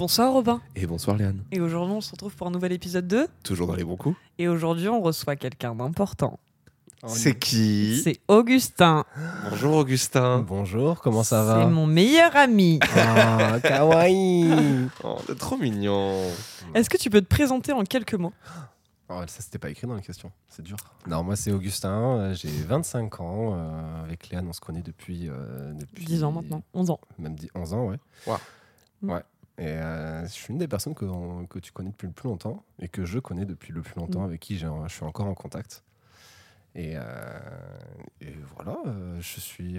Bonsoir Robin. Et bonsoir Léane. Et aujourd'hui, on se retrouve pour un nouvel épisode 2. Toujours dans les bons coups Et aujourd'hui, on reçoit quelqu'un d'important. C'est qui C'est Augustin. Bonjour Augustin. Bonjour, comment ça C'est va mon meilleur ami. Ah, kawaii Oh, t'es trop mignon. Est-ce que tu peux te présenter en quelques mots oh, Ça, c'était pas écrit dans la question, c'est dur. Non, moi, c'est Augustin, euh, j'ai 25 ans. euh, avec Léane, on se connaît depuis, euh, depuis. 10 ans maintenant, 11 ans. Même 10 11 ans, ouais. Wow. Ouais. Et euh, je suis une des personnes que, tu connais depuis le plus longtemps et que je connais depuis le plus longtemps, Mm. avec qui je suis encore en contact. Et, euh, et voilà, euh, je suis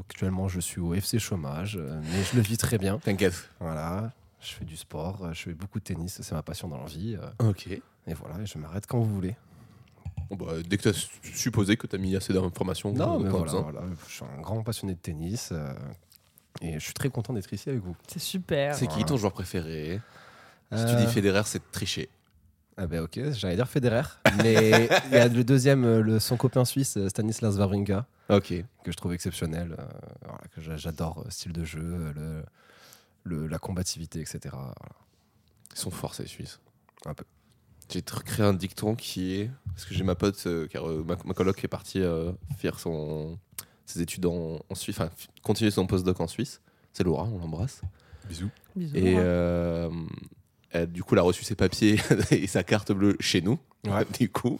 actuellement je suis au FC chômage, mais je le vis très bien. T'inquiète. Voilà, je fais du sport, je fais beaucoup de tennis, c'est ma passion dans la vie. Ok. et voilà, je m'arrête quand vous voulez. Bon, bah, dès que t'as su- supposé que t'as mis assez d'informations, Non, mais voilà, je suis un grand passionné de tennis et je suis très content d'être ici avec vous. C'est super. C'est qui ton joueur préféré? Si tu Euh, dis Federer, c'est tricher. Ah ben ok, j'allais dire Federer, mais il y a le deuxième, le, son copain suisse, Stanislas Wawrinka, Ok. que je trouve exceptionnel, euh, voilà, que j'a- j'adore, euh, style de jeu, euh, le, le- la combativité, etc. Voilà. Ils sont forts, ces Suisses. Un peu. J'ai créé un dicton qui est. Parce que j'ai ma pote, euh, car euh, ma, ma coloc est partie euh, faire son, ses études en, en Suisse, enfin, continuer son postdoc en Suisse. C'est Laura, on l'embrasse. Bisous. Bisous. Et euh, elle, du coup, elle a reçu ses papiers et sa carte bleue chez nous. Ouais. Du coup.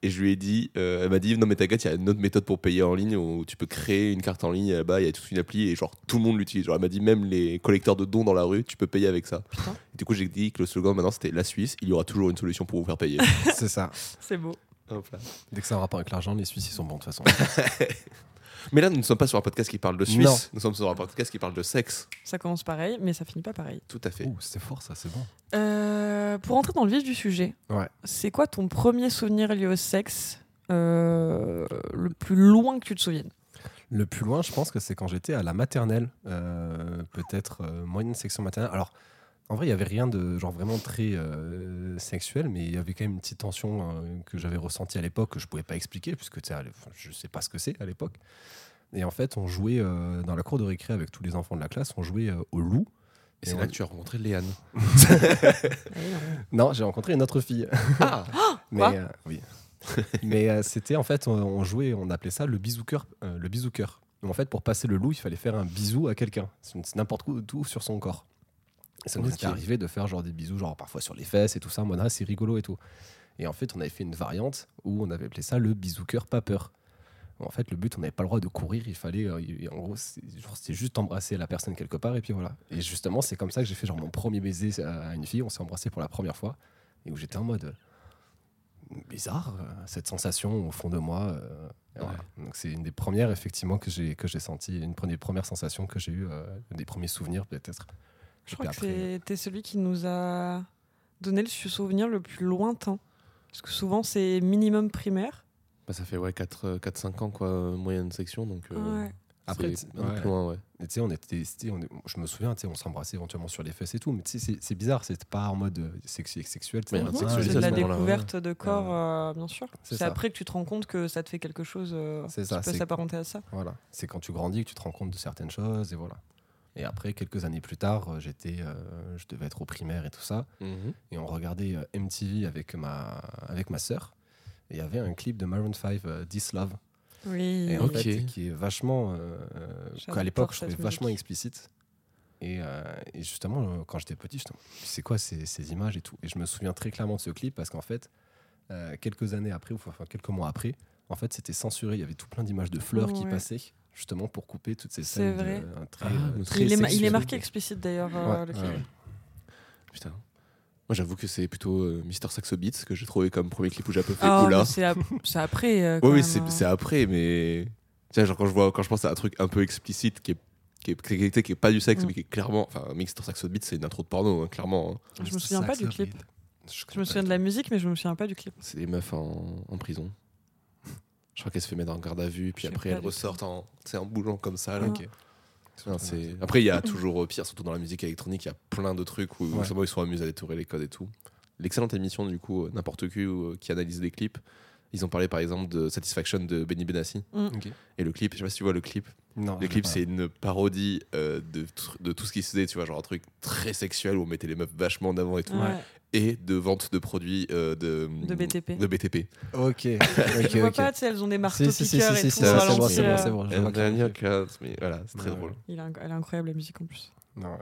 Et je lui ai dit, euh, elle m'a dit, non mais t'inquiète, il y a une autre méthode pour payer en ligne où tu peux créer une carte en ligne là-bas, il y a toute une appli et genre tout le monde l'utilise. Genre elle m'a dit, même les collecteurs de dons dans la rue, tu peux payer avec ça. Putain. Et du coup, j'ai dit que le slogan maintenant c'était la Suisse, il y aura toujours une solution pour vous faire payer. C'est ça. C'est beau. Hop là. Dès que ça a un rapport avec l'argent, les Suisses, ils sont bons de toute façon. Mais là, nous ne sommes pas sur un podcast qui parle de Suisse, Non. nous sommes sur un podcast qui parle de sexe. Ça commence pareil, mais ça finit pas pareil. Tout à fait. Ouh, c'était fort ça, c'est bon. Euh, pour entrer dans le vif du sujet, Ouais. c'est quoi ton premier souvenir lié au sexe euh, le plus loin que tu te souviennes? Le plus loin, je pense que c'est quand j'étais à la maternelle, euh, peut-être euh, moyenne section maternelle. Alors, en vrai, il y avait rien de genre vraiment très euh, sexuel, mais il y avait quand même une petite tension euh, que j'avais ressentie à l'époque que je pouvais pas expliquer puisque je sais pas ce que c'est à l'époque. Et en fait, on jouait euh, dans la cour de récré avec tous les enfants de la classe, on jouait euh, au loup. Et c'est on- là que tu as rencontré Léane. Ah non. J'ai rencontré une autre fille. Ah Mais Quoi euh, oui. Mais euh, c'était en fait, on, on jouait, on appelait ça le bisou-cœur. euh, le bisou-cœur. Donc en fait, pour passer le loup, il fallait faire un bisou à quelqu'un. N'importe où, tout sur son corps. Ça nous Ok. était arrivé de faire genre des bisous, genre parfois sur les fesses et tout ça. En mode, ah, c'est rigolo et tout. Et en fait, on avait fait une variante où on avait appelé ça le bisou-cœur pas peur. En fait, le but, on n'avait pas le droit de courir. Il fallait, euh, en gros, c'était juste embrasser la personne quelque part et puis voilà. Et justement, c'est comme ça que j'ai fait genre mon premier baiser à une fille. On s'est embrassé pour la première fois et où j'étais en mode euh, bizarre euh, cette sensation au fond de moi. euh, voilà. Donc c'est une des premières effectivement que j'ai que j'ai senti, une des premières sensations que j'ai eu, des premiers souvenirs peut-être. Je crois que c'est- t'es celui qui nous a donné le souvenir le plus lointain. Parce que souvent, c'est minimum primaire. Bah, ça fait ouais, 4-5 ans, quoi, euh, moyenne section. Donc, euh, Ouais. Après, ouais. loin, ouais. Et tu sais, on était, c'était- on est- je me souviens, tu sais, on s'embrassait éventuellement sur les fesses et tout, mais tu sais, c'est- bizarre, c'est pas en mode euh, sexy, sexuel. c'est de la découverte de corps, euh, bien sûr. C'est après que tu te rends compte que ça te fait quelque chose euh, qui ça, peut s'apparenter à ça. Voilà, c'est quand tu grandis que tu te rends compte de certaines choses et voilà. Et après, quelques années plus tard, euh, j'étais, euh, je devais être au primaire et tout ça, Mhm. et on regardait euh, MTV avec ma, avec ma sœur. Et il y avait un clip de Maroon 5, euh, This Love, Oui. et en fait, qui est vachement, qu'à l'époque, je trouvais vachement explicite. Et, euh, et justement, quand j'étais petit, j'étais c'est quoi ces, ces images et tout? Et je me souviens très clairement de ce clip parce qu'en fait, euh, quelques années après, ou enfin quelques mois après, en fait, c'était censuré. Il y avait tout plein d'images de fleurs qui Ouais. passaient, justement pour couper toutes ces C'est scènes. de- vrai. euh, très, Ah, euh, très Il est, il marqué explicite d'ailleurs. euh, Ouais. Putain. Moi, j'avoue que c'est plutôt euh, Mister Saxo Beats que j'ai trouvé comme premier clip où j'ai un peu fait Ah, oula. c'est ap- c'est après. euh, Oui, quand oui, même, c'est hein. c'est après, mais. Tiens, genre quand je, vois, quand je pense à un truc un peu explicite qui est, qui est, qui est, qui est pas du sexe, Mm. mais qui est clairement. Enfin, Mister Saxo Beats, c'est une intro de porno, hein, clairement. hein. Je me souviens pas du clip. Beat. Je me souviens de la musique, mais je me souviens pas du clip. C'est des meufs en, en prison. Je crois qu'elles se fait mettre en garde à vue, puis après du ressortent en, en bougeant comme ça. Là. Ah. Ok. Non, c'est- Après, il y a toujours pire, surtout dans la musique électronique, il y a plein de trucs où Ouais. ils sont amusés à détourer les codes et tout. L'excellente émission, du coup, euh, N'importe qui, où, euh, qui analyse les clips. Ils ont parlé par exemple de Satisfaction de Benny Benassi. Ok. Et le clip, je sais pas si tu vois le clip. Non, Le je clip, sais c'est une parodie euh, de, de tout ce qui se faisait, tu vois, genre un truc très sexuel où on mettait les meufs vachement en avant et tout. Ouais. Et de vente de produits euh, de, De BTP. De BTP. Ok. Tu ok, vois ok. pas, tu sais, elles ont des marteaux Si, si, si, piqueurs si, et si, tout. c'est bon, l'ancienne. c'est bon, c'est bon. je me. Voilà, c'est très Ouais. drôle. Il Elle est incroyable la musique en plus. Non, ouais.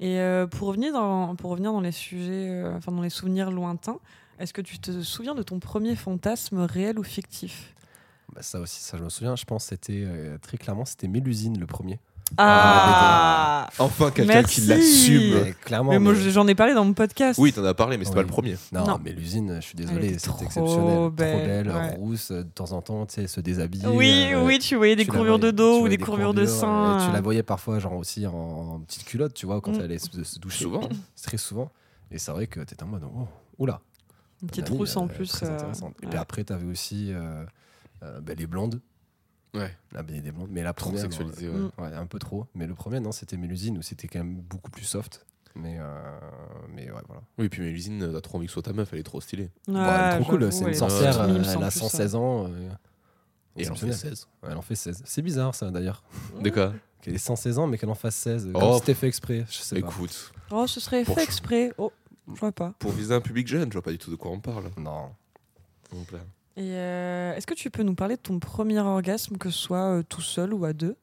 Et euh, pour, revenir dans, pour revenir dans les sujets, euh, enfin dans les souvenirs lointains, est-ce que tu te souviens de ton premier fantasme réel ou fictif? Bah, ça aussi, ça je me souviens. Je pense que c'était euh, très clairement, c'était Mélusine le premier. Ah, Enfin, quelqu'un qui l'assume. Mais clairement. Mais moi mais- j'en ai parlé dans mon podcast. Oui, t'en as parlé, mais c'est Oui. pas le premier. Non, Non. mais l'usine, je suis désolé, c'est trop exceptionnel. belle, trop belle, ouais. rousse, euh, de temps en temps, tu sais, se déshabiller. Oui, euh, oui, tu voyais des courbures de dos ou des courbures de euh, Tu la voyais parfois, genre aussi en, en petite culotte, tu vois, quand Mm. elle allait se, se doucher. Souvent. C'est très souvent. Et c'est vrai que t'étais en mode, oh, oula. Une petite rousse en euh, plus. Euh. Et puis après, t'avais aussi euh, euh, bah, les blondes. Ouais. La BD des blondes. Mais la Trop première. sexualisé, non, ouais. euh, ouais, un peu trop. Mais le premier, non, c'était Mélusine où c'était quand même beaucoup plus soft. Mais, euh, mais ouais, voilà. Oui, puis mais l'usine, t'as trop envie que ce soit ta meuf, elle est trop stylée. Bon, elle est trop cool, c'est une sorcière, euh, elle a plus, 116 ans. euh, Et elle en fait exceptionnel. 16. Ouais, elle en fait 16. C'est bizarre ça d'ailleurs. De quoi? Qu'elle ait 116 ans mais qu'elle en fasse 16. Comme Oh. si c'était fait exprès. Je sais pas. Écoute, Oh, ce serait Pour- fait exprès. Oh, je vois pas. pour viser un public jeune, je vois pas du tout de quoi on parle. Non. Donc là. Et euh, est-ce que tu peux nous parler de ton premier orgasme, que ce soit euh, tout seul ou à deux?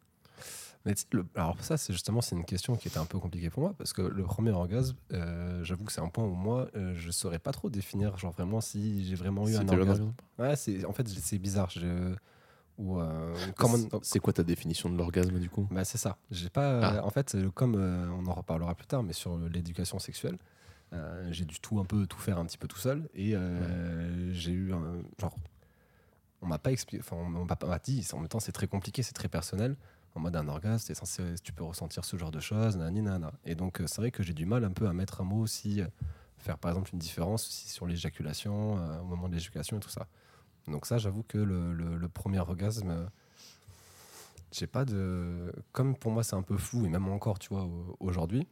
Mais le- alors ça c'est justement c'est une question qui était un peu compliquée pour moi parce que le premier orgasme, euh, j'avoue que c'est un point où moi euh, je saurais pas trop définir genre vraiment si j'ai vraiment eu un orgasme. orgasme? Ouais, c'est en fait c'est bizarre. Je, ou euh, C'est- quoi ta définition de l'orgasme du coup? Bah, c'est ça. J'ai pas. euh, Ah. en fait, comme euh, on en reparlera plus tard, mais sur l'éducation sexuelle, euh, j'ai dû tout un peu tout faire un petit peu tout seul et euh, j'ai eu un genre. On m'a pas expliqué. Enfin, on m'a pas dit. En même temps, c'est très compliqué, c'est très personnel. En mode un orgasme, censé, tu peux ressentir ce genre de choses, nanana. Et donc, euh, c'est vrai que j'ai du mal un peu à mettre un mot aussi, faire par exemple une différence aussi sur l'éjaculation, euh, au moment de l'éjaculation et tout ça. Donc ça, j'avoue que le, le- le premier orgasme, j'ai pas de... Comme pour moi, c'est un peu flou, et même encore, tu vois, au- aujourd'hui,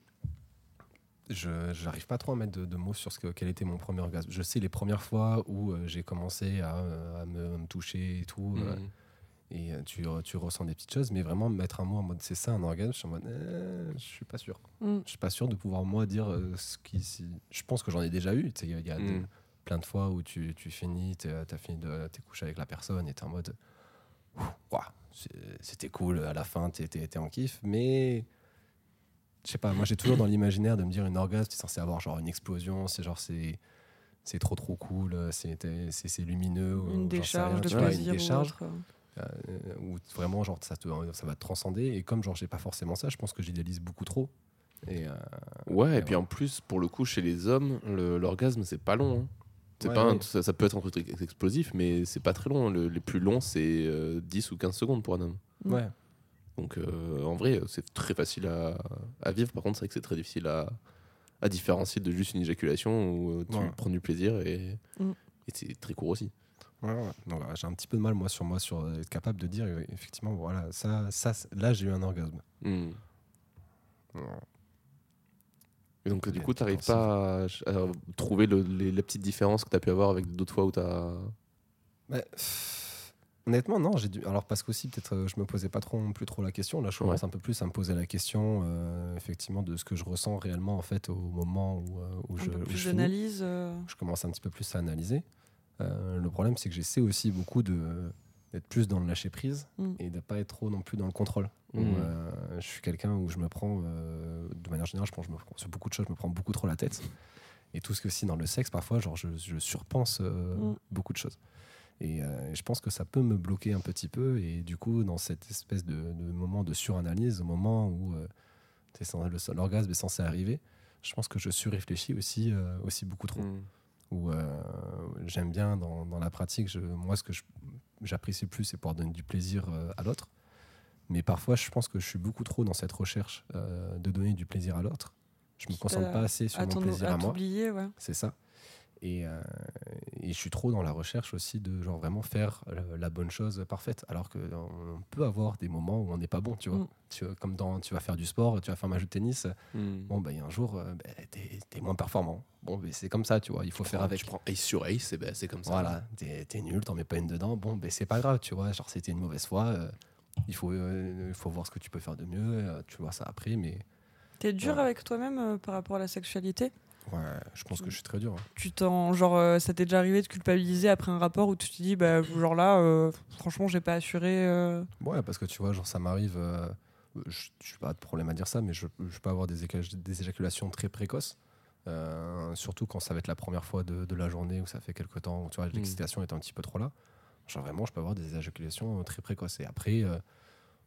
je j'arrive pas trop à mettre de, de mots sur ce que, quel était mon premier orgasme. Je sais les premières fois où euh, j'ai commencé à, euh, à me, à me toucher et tout, euh, Mhm. et euh, tu, tu ressens des petites choses, mais vraiment mettre un mot en mode c'est ça un orgasme, je suis en mode euh, je suis pas sûr. Mm. Je suis pas sûr de pouvoir moi dire euh, ce qui. si- Je pense que j'en ai déjà eu. tu Il y a, de- Mm. plein de fois où tu, tu finis, tu as fini de t'es couché avec la personne et t'es en mode c'est- c'était cool, à la fin t'es- t'es en kiff, mais je sais pas, moi j'ai toujours dans l'imaginaire de me dire une orgasme, t'es censé avoir genre une explosion, c'est genre c'est. C'est trop trop cool, c'est c'est- c'est lumineux. ou Une décharge rien, de tu vois, plaisir Une décharge ou autre. euh, où vraiment genre ça, te, ça va te transcender et comme genre j'ai pas forcément ça je pense que j'idéalise beaucoup trop et euh, Ouais, et Et puis en plus, pour le coup, chez les hommes, le- l'orgasme, c'est pas long. hein. C'est Ouais, pas un- ça, ça peut être un truc ex- explosif, mais c'est pas très long. Le, les plus longs, c'est euh, 10 ou 15 secondes pour un homme. Mm. ouais Donc euh, en vrai, c'est très facile à, à vivre. Par contre, c'est vrai que c'est très difficile à, à différencier de juste une éjaculation où euh, tu Ouais. prends du plaisir et, Mm. et c'est très court aussi. Ouais, ouais. Voilà, j'ai un petit peu de mal moi sur moi sur euh, être capable de dire euh, effectivement voilà ça ça là j'ai eu un orgasme Mm. Et donc, du coup, tu n'arrives pas à, à trouver le- les, les petites différences que tu as pu avoir avec d'autres fois où tu as. Mais, pff, honnêtement non j'ai dû alors parce qu'aussi peut-être euh, je me posais pas trop plus trop la question là je commence un peu plus à me poser la question euh, effectivement de ce que je ressens réellement en fait au moment où, euh, où Un je peu où plus je euh, je commence un petit peu plus à analyser. Euh, le problème, c'est que j'essaie aussi beaucoup de d'être plus dans le lâcher prise Mm. et de ne pas être trop non plus dans le contrôle. Où, Mm. euh, je suis quelqu'un où je me prends, euh, de manière générale, je pense, je me prends, sur beaucoup de choses, je me prends beaucoup trop la tête. Et tout ce que si dans le sexe, parfois, genre, je, je surpense euh, Mm. beaucoup de choses. Et euh, je pense que ça peut me bloquer un petit peu. Et du coup, dans cette espèce de, de moment de suranalyse, au moment où euh, l'orgasme est censé arriver, je pense que je surréfléchis aussi, euh, aussi beaucoup trop. Mm. Où j'aime bien dans, dans la pratique, je- moi, ce que j'apprécie le plus, c'est pouvoir donner du plaisir à l'autre. Mais parfois, je pense que je suis beaucoup trop dans cette recherche de donner du plaisir à l'autre. Je me Quitte concentre pas assez sur mon plaisir à à moi. ouais. C'est ça. Et, euh, et je suis trop dans la recherche aussi de genre vraiment faire euh, la bonne chose parfaite. Alors qu'on peut avoir des moments où on n'est pas bon, tu vois. Mm. Tu, comme dans, tu vas faire du sport, tu vas faire un match de tennis. Mm. Bon, bah, il y a un jour, euh, bah, t'es es moins performant. Bon, bah, c'est comme ça, tu vois. Il faut faire avec. Tu prends ace sur ace, ben, c'est comme ça. Voilà, t'es es nul, t'en mets pas une dedans. Bon, ben c'est pas grave, tu vois. Genre, c'était une mauvaise fois. euh, il, faut, euh, il faut voir ce que tu peux faire de mieux. euh, tu vois ça après, mais T'es dur avec toi-même euh, par rapport à la sexualité? Ouais, je pense que je suis très dur. hein. Tu t'en. Genre, euh, ça t'est déjà arrivé de culpabiliser après un rapport où tu te dis, bah, genre là, euh, franchement, j'ai pas assuré. euh, Ouais, parce que tu vois, genre, ça m'arrive. euh, je n'ai pas de problème à dire ça, mais je, je peux avoir des, éca- des éjaculations très précoces. euh, surtout quand ça va être la première fois de, de la journée où ça fait quelque temps où tu vois l'excitation est un petit peu trop là. Genre vraiment, je peux avoir des éjaculations très précoces. Et après, euh,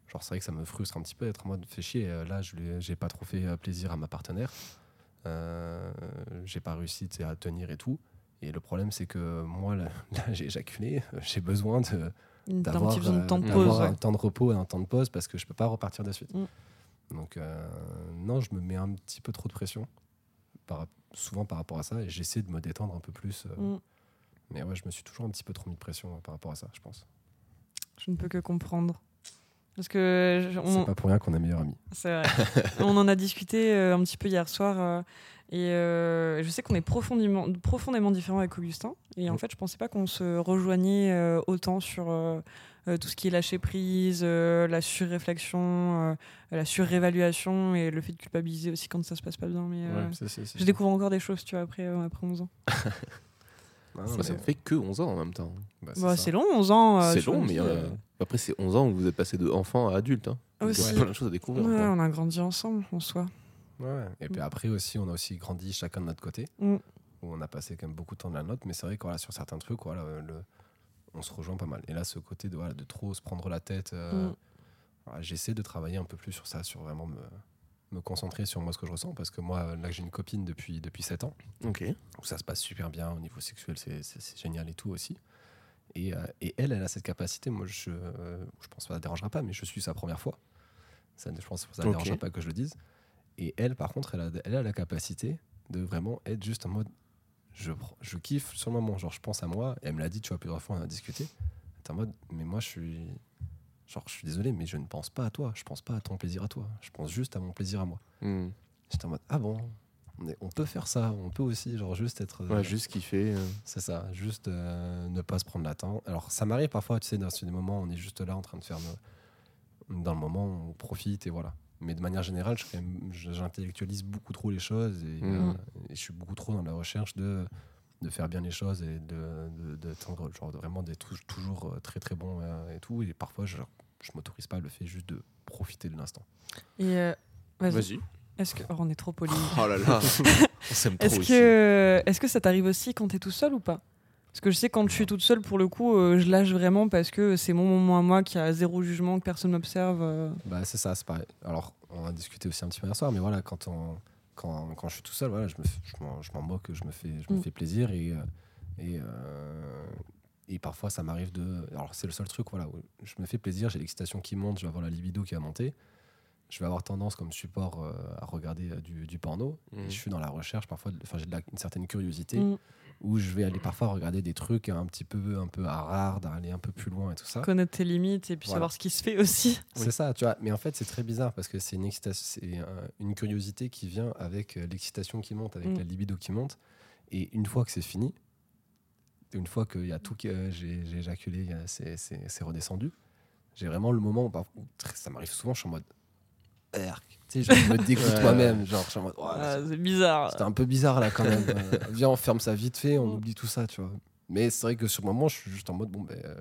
genre c'est vrai que ça me frustre un petit peu d'être en mode fait chier. Là, je j'ai pas trop fait plaisir à ma partenaire. Euh, j'ai pas réussi à tenir et tout. Et le problème, c'est que moi, là, là, j'ai éjaculé. J'ai besoin de, d'avoir euh, ouais. un temps de repos et un temps de pause parce que je peux pas repartir de suite. Mm. Donc euh, non, je me mets un petit peu trop de pression, par, souvent par rapport à ça, et j'essaie de me détendre un peu plus. euh, Mm. Mais ouais, je me suis toujours un petit peu trop mis de pression par rapport à ça, je pense. Je ne peux que comprendre. Parce que. je- on- C'est pas pour rien qu'on est meilleurs amis. C'est vrai. on en a discuté euh, un petit peu hier soir. euh, et euh, je sais qu'on est profondément, profondément différents avec Augustin. Et en Mm. fait, je pensais pas qu'on se rejoignait autant sur tout ce qui est lâcher prise, la surréflexion, la surévaluation et le fait de culpabiliser aussi quand ça se passe pas bien. Mais je découvre encore des choses, tu vois, après, après 11 ans. Non, Ça, ça fait que 11 ans en même temps. bah, Bah, c'est long, 11 ans. euh, c'est long, mais euh, euh, après, c'est 11 ans où vous êtes passé de enfant à adulte. Hein. Il y a plein de choses à découvrir. ouais, on a grandi ensemble en soi. Ouais. Et puis Mm. après aussi, on a aussi grandi chacun de notre côté, Mm. où on a passé quand même beaucoup de temps de la nôtre, mais c'est vrai que voilà, sur certains trucs, voilà, le, on se rejoint pas mal. Et là, ce côté de, voilà, de trop se prendre la tête, euh, Mm. voilà, j'essaie de travailler un peu plus sur ça, sur vraiment me, me concentrer sur moi ce que je ressens, parce que moi, là, j'ai une copine depuis, depuis 7 ans, Ok. où ça se passe super bien au niveau sexuel, c'est génial et tout aussi. Et, euh, et elle, elle a cette capacité, moi, je, euh, je pense que ça ne dérangera pas, mais je suis sa première fois. Ça, je pense que ça ne Ok. dérangera pas que je le dise. Et elle, par contre, elle a, elle a la capacité de vraiment être juste en mode je, je kiffe sur le moment. Genre, je pense à moi. Et elle me l'a dit, tu vois, plusieurs fois, on a discuté. En mode, mais moi, je suis. Genre, je suis désolé, mais je ne pense pas à toi. Je pense pas à ton plaisir à toi. Je pense juste à mon plaisir à moi. Mm. J'étais en mode, ah bon, on, est- on peut faire ça. On peut aussi, genre, juste être. Ouais, juste kiffer. euh. C'est ça, juste euh, ne pas se prendre la tente. Alors, ça m'arrive parfois, tu sais, dans des moments, on est juste là en train de faire. nos- Dans le moment, on profite et voilà. Mais de manière générale, j'intellectualise beaucoup trop les choses et, euh, et je suis beaucoup trop dans la recherche de, de faire bien les choses et de, de, de tendre- genre, vraiment d'être tou- toujours euh, très très bon euh, et tout. Et parfois, je, je m'autorise pas le fait juste de profiter de l'instant. Et euh, vas-y. Vas-y. Est-ce que oh, on est trop poli. Oh là là. on s'aime trop Est-ce que, est-ce que ça t'arrive aussi quand t'es tout seul ou pas? Parce que je sais quand je suis toute seule, pour le coup, euh, je lâche vraiment parce que c'est mon moment à moi qui a zéro jugement, que personne m'observe. euh. Bah, c'est ça, c'est pareil. Alors, on a discuté aussi un petit peu hier soir, mais voilà, quand, on, quand, quand je suis tout seul, voilà, je m'en- je moque, je me fais, je me Mm. fais plaisir et, euh, et, euh, et parfois ça m'arrive de. Alors, c'est le seul truc, voilà, où je me fais plaisir, j'ai l'excitation qui monte, je vais avoir la libido qui va monter. Je vais avoir tendance comme support euh, à regarder du, du porno. Mm. Et je suis dans la recherche parfois, enfin j'ai une certaine curiosité Mm. Où je vais aller parfois regarder des trucs un petit peu, un peu à rare, d'aller un peu plus loin et tout ça. Connaître tes limites et puis Voilà. savoir ce qui se fait aussi. C'est ça, tu vois. Mais en fait, c'est très bizarre parce que c'est une, excitation- c'est un- une curiosité qui vient avec euh, l'excitation qui monte, avec Mm. la libido qui monte. Et une fois que c'est fini, une fois qu'il y a tout que euh, j'ai éjaculé, c'est redescendu, j'ai vraiment le moment où, ça m'arrive souvent, je suis en mode. Erk. Tu sais, je me dégoûte moi-même. Genre, je suis en mode. Ah, c'est bizarre. c'était un peu bizarre là quand même. Euh, viens, on ferme ça vite fait, on oublie tout ça, tu vois. Mais c'est vrai que sur le moment, je suis juste en mode bon, ben. euh,